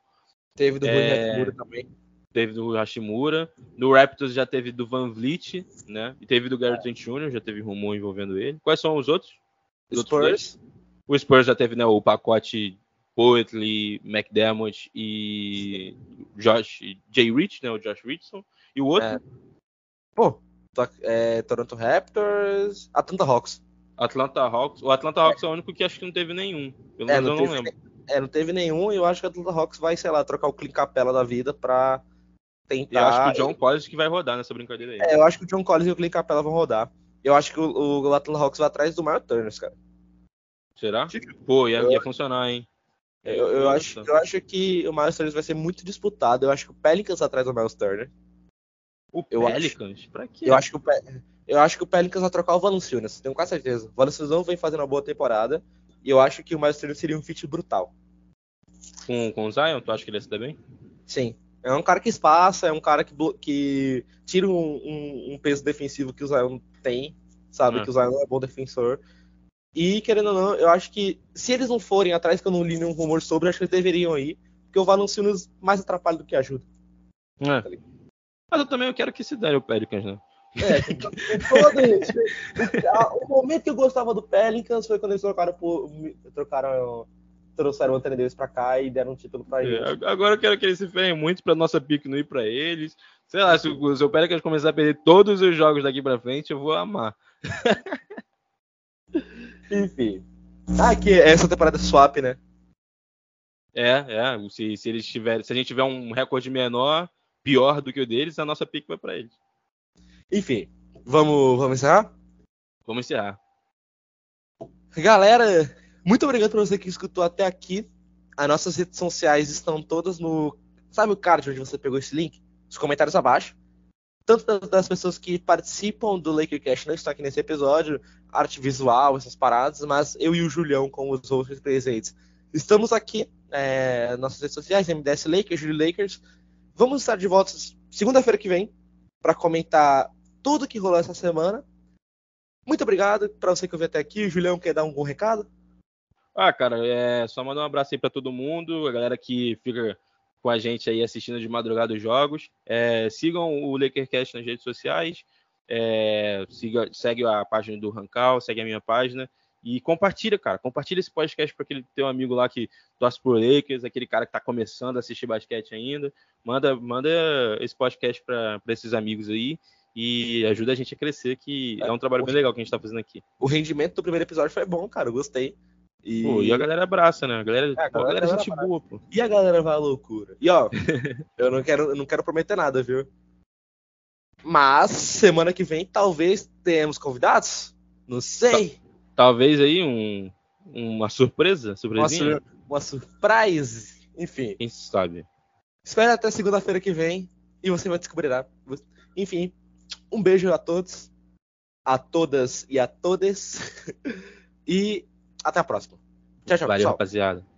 Teve do é, Hachimura também. Teve do Hashimura. No Raptors já teve do Van Vliet, né? E teve do Garrett Trent Jr., já teve rumor envolvendo ele. Quais são os outros? Os outros? Spurs. O Spurs já teve né, o pacote Poetley, McDermott e Josh Jay Rich, né? O Josh Richardson. E o outro, É. Pô, to- é, Toronto Raptors. Atlanta Hawks. Atlanta Hawks. O Atlanta Hawks é o único que acho que não teve nenhum. Pelo É, menos eu não não teve, lembro. é, não teve nenhum e eu acho que a Atlanta Hawks vai, sei lá, trocar o Clint Capella da vida pra E eu tentar. acho que o John Collins que vai rodar nessa brincadeira aí. É, eu acho que o John Collins e o Clint Capella vão rodar. Eu acho que o, o Atlanta Hawks vai atrás do Miles Turner, cara. Será? Pô, ia, Eu- ia funcionar, hein? Eu, eu acho, eu acho que o Miles Turner vai ser muito disputado. Eu acho que o Pelicans atrás do Miles Turner. O eu acho- Pelicans? Pra quê? Eu acho que o, Pe- eu acho que o Pelicans vai trocar o Valanciunas, tenho quase certeza. O Valanciunas não vem fazendo uma boa temporada. E eu acho que o Miles Turner seria um fit brutal. Com, com o Zion, tu acha que ele ia se dar bem? Sim. É um cara que espaça, é um cara que, que tira um, um- um peso defensivo que o Zion tem, sabe? É. Que o Zion é bom defensor. E, querendo ou não, eu acho que se eles não forem atrás, que eu não li nenhum rumor sobre, acho que eles deveriam ir. Porque o Valanciunas mais atrapalha do que ajuda. É. Mas eu também eu quero que se dê o Pelicans, né? É, todo o momento que eu gostava do Pelicans foi quando eles trocaram, por, trocaram trouxeram o Anthony Davis pra cá e deram um título pra É, gente. Agora eu quero que eles se ferrem muito pra nossa pique não ir pra eles. Sei lá, se o, se o Pelicans começar a perder todos os jogos daqui pra frente, eu vou amar. Enfim. Ah, que essa temporada é swap, né? É, é. Se, se eles tiverem, se a gente tiver um recorde menor, pior do que o deles, a nossa pique vai pra eles. Enfim, vamos, vamos encerrar? Vamos encerrar. Galera, muito obrigado por você que escutou até aqui. As nossas redes sociais estão todas no. Sabe o card onde você pegou esse link? Os comentários abaixo. Tanto das, pessoas que participam do LakerCast não estão aqui nesse episódio, arte visual, essas paradas, mas eu e o Julião, com os outros presentes, estamos aqui é, nossas redes sociais, MDS Lakers, Julio Lakers. Vamos estar de volta segunda-feira que vem para comentar tudo que rolou essa semana. Muito obrigado para você que ouviu até aqui. O Julião quer dar algum recado? Ah, cara, é só mandar um abraço aí pra todo mundo, a galera que fica com a gente aí assistindo de madrugada os jogos. É, sigam o LakerCast nas redes sociais, é, siga, segue a página do Rancal, segue a minha página e compartilha, cara. Compartilha esse podcast para aquele teu amigo lá que torce por Lakers, aquele cara que tá começando a assistir basquete ainda. Manda, manda esse podcast para esses amigos aí e ajuda a gente a crescer, que é um trabalho bem legal que a gente tá fazendo aqui. O rendimento do primeiro episódio foi bom, cara. Eu gostei. E, Pô, e a galera abraça, né? A galera, É, a pô, a galera galera é gente abraça. boa, pô. e a galera vai à loucura. E ó, eu não quero, eu não quero prometer nada, viu? Mas semana que vem talvez tenhamos convidados. Não sei. Talvez aí um, uma surpresa, Uma, sur uma surprise. Enfim. Quem sabe? Espere até segunda-feira que vem e você vai descobrirá. Enfim, um beijo a todos, a todas e a todes. e até a próxima. Tchau, tchau, Valeu, pessoal. rapaziada.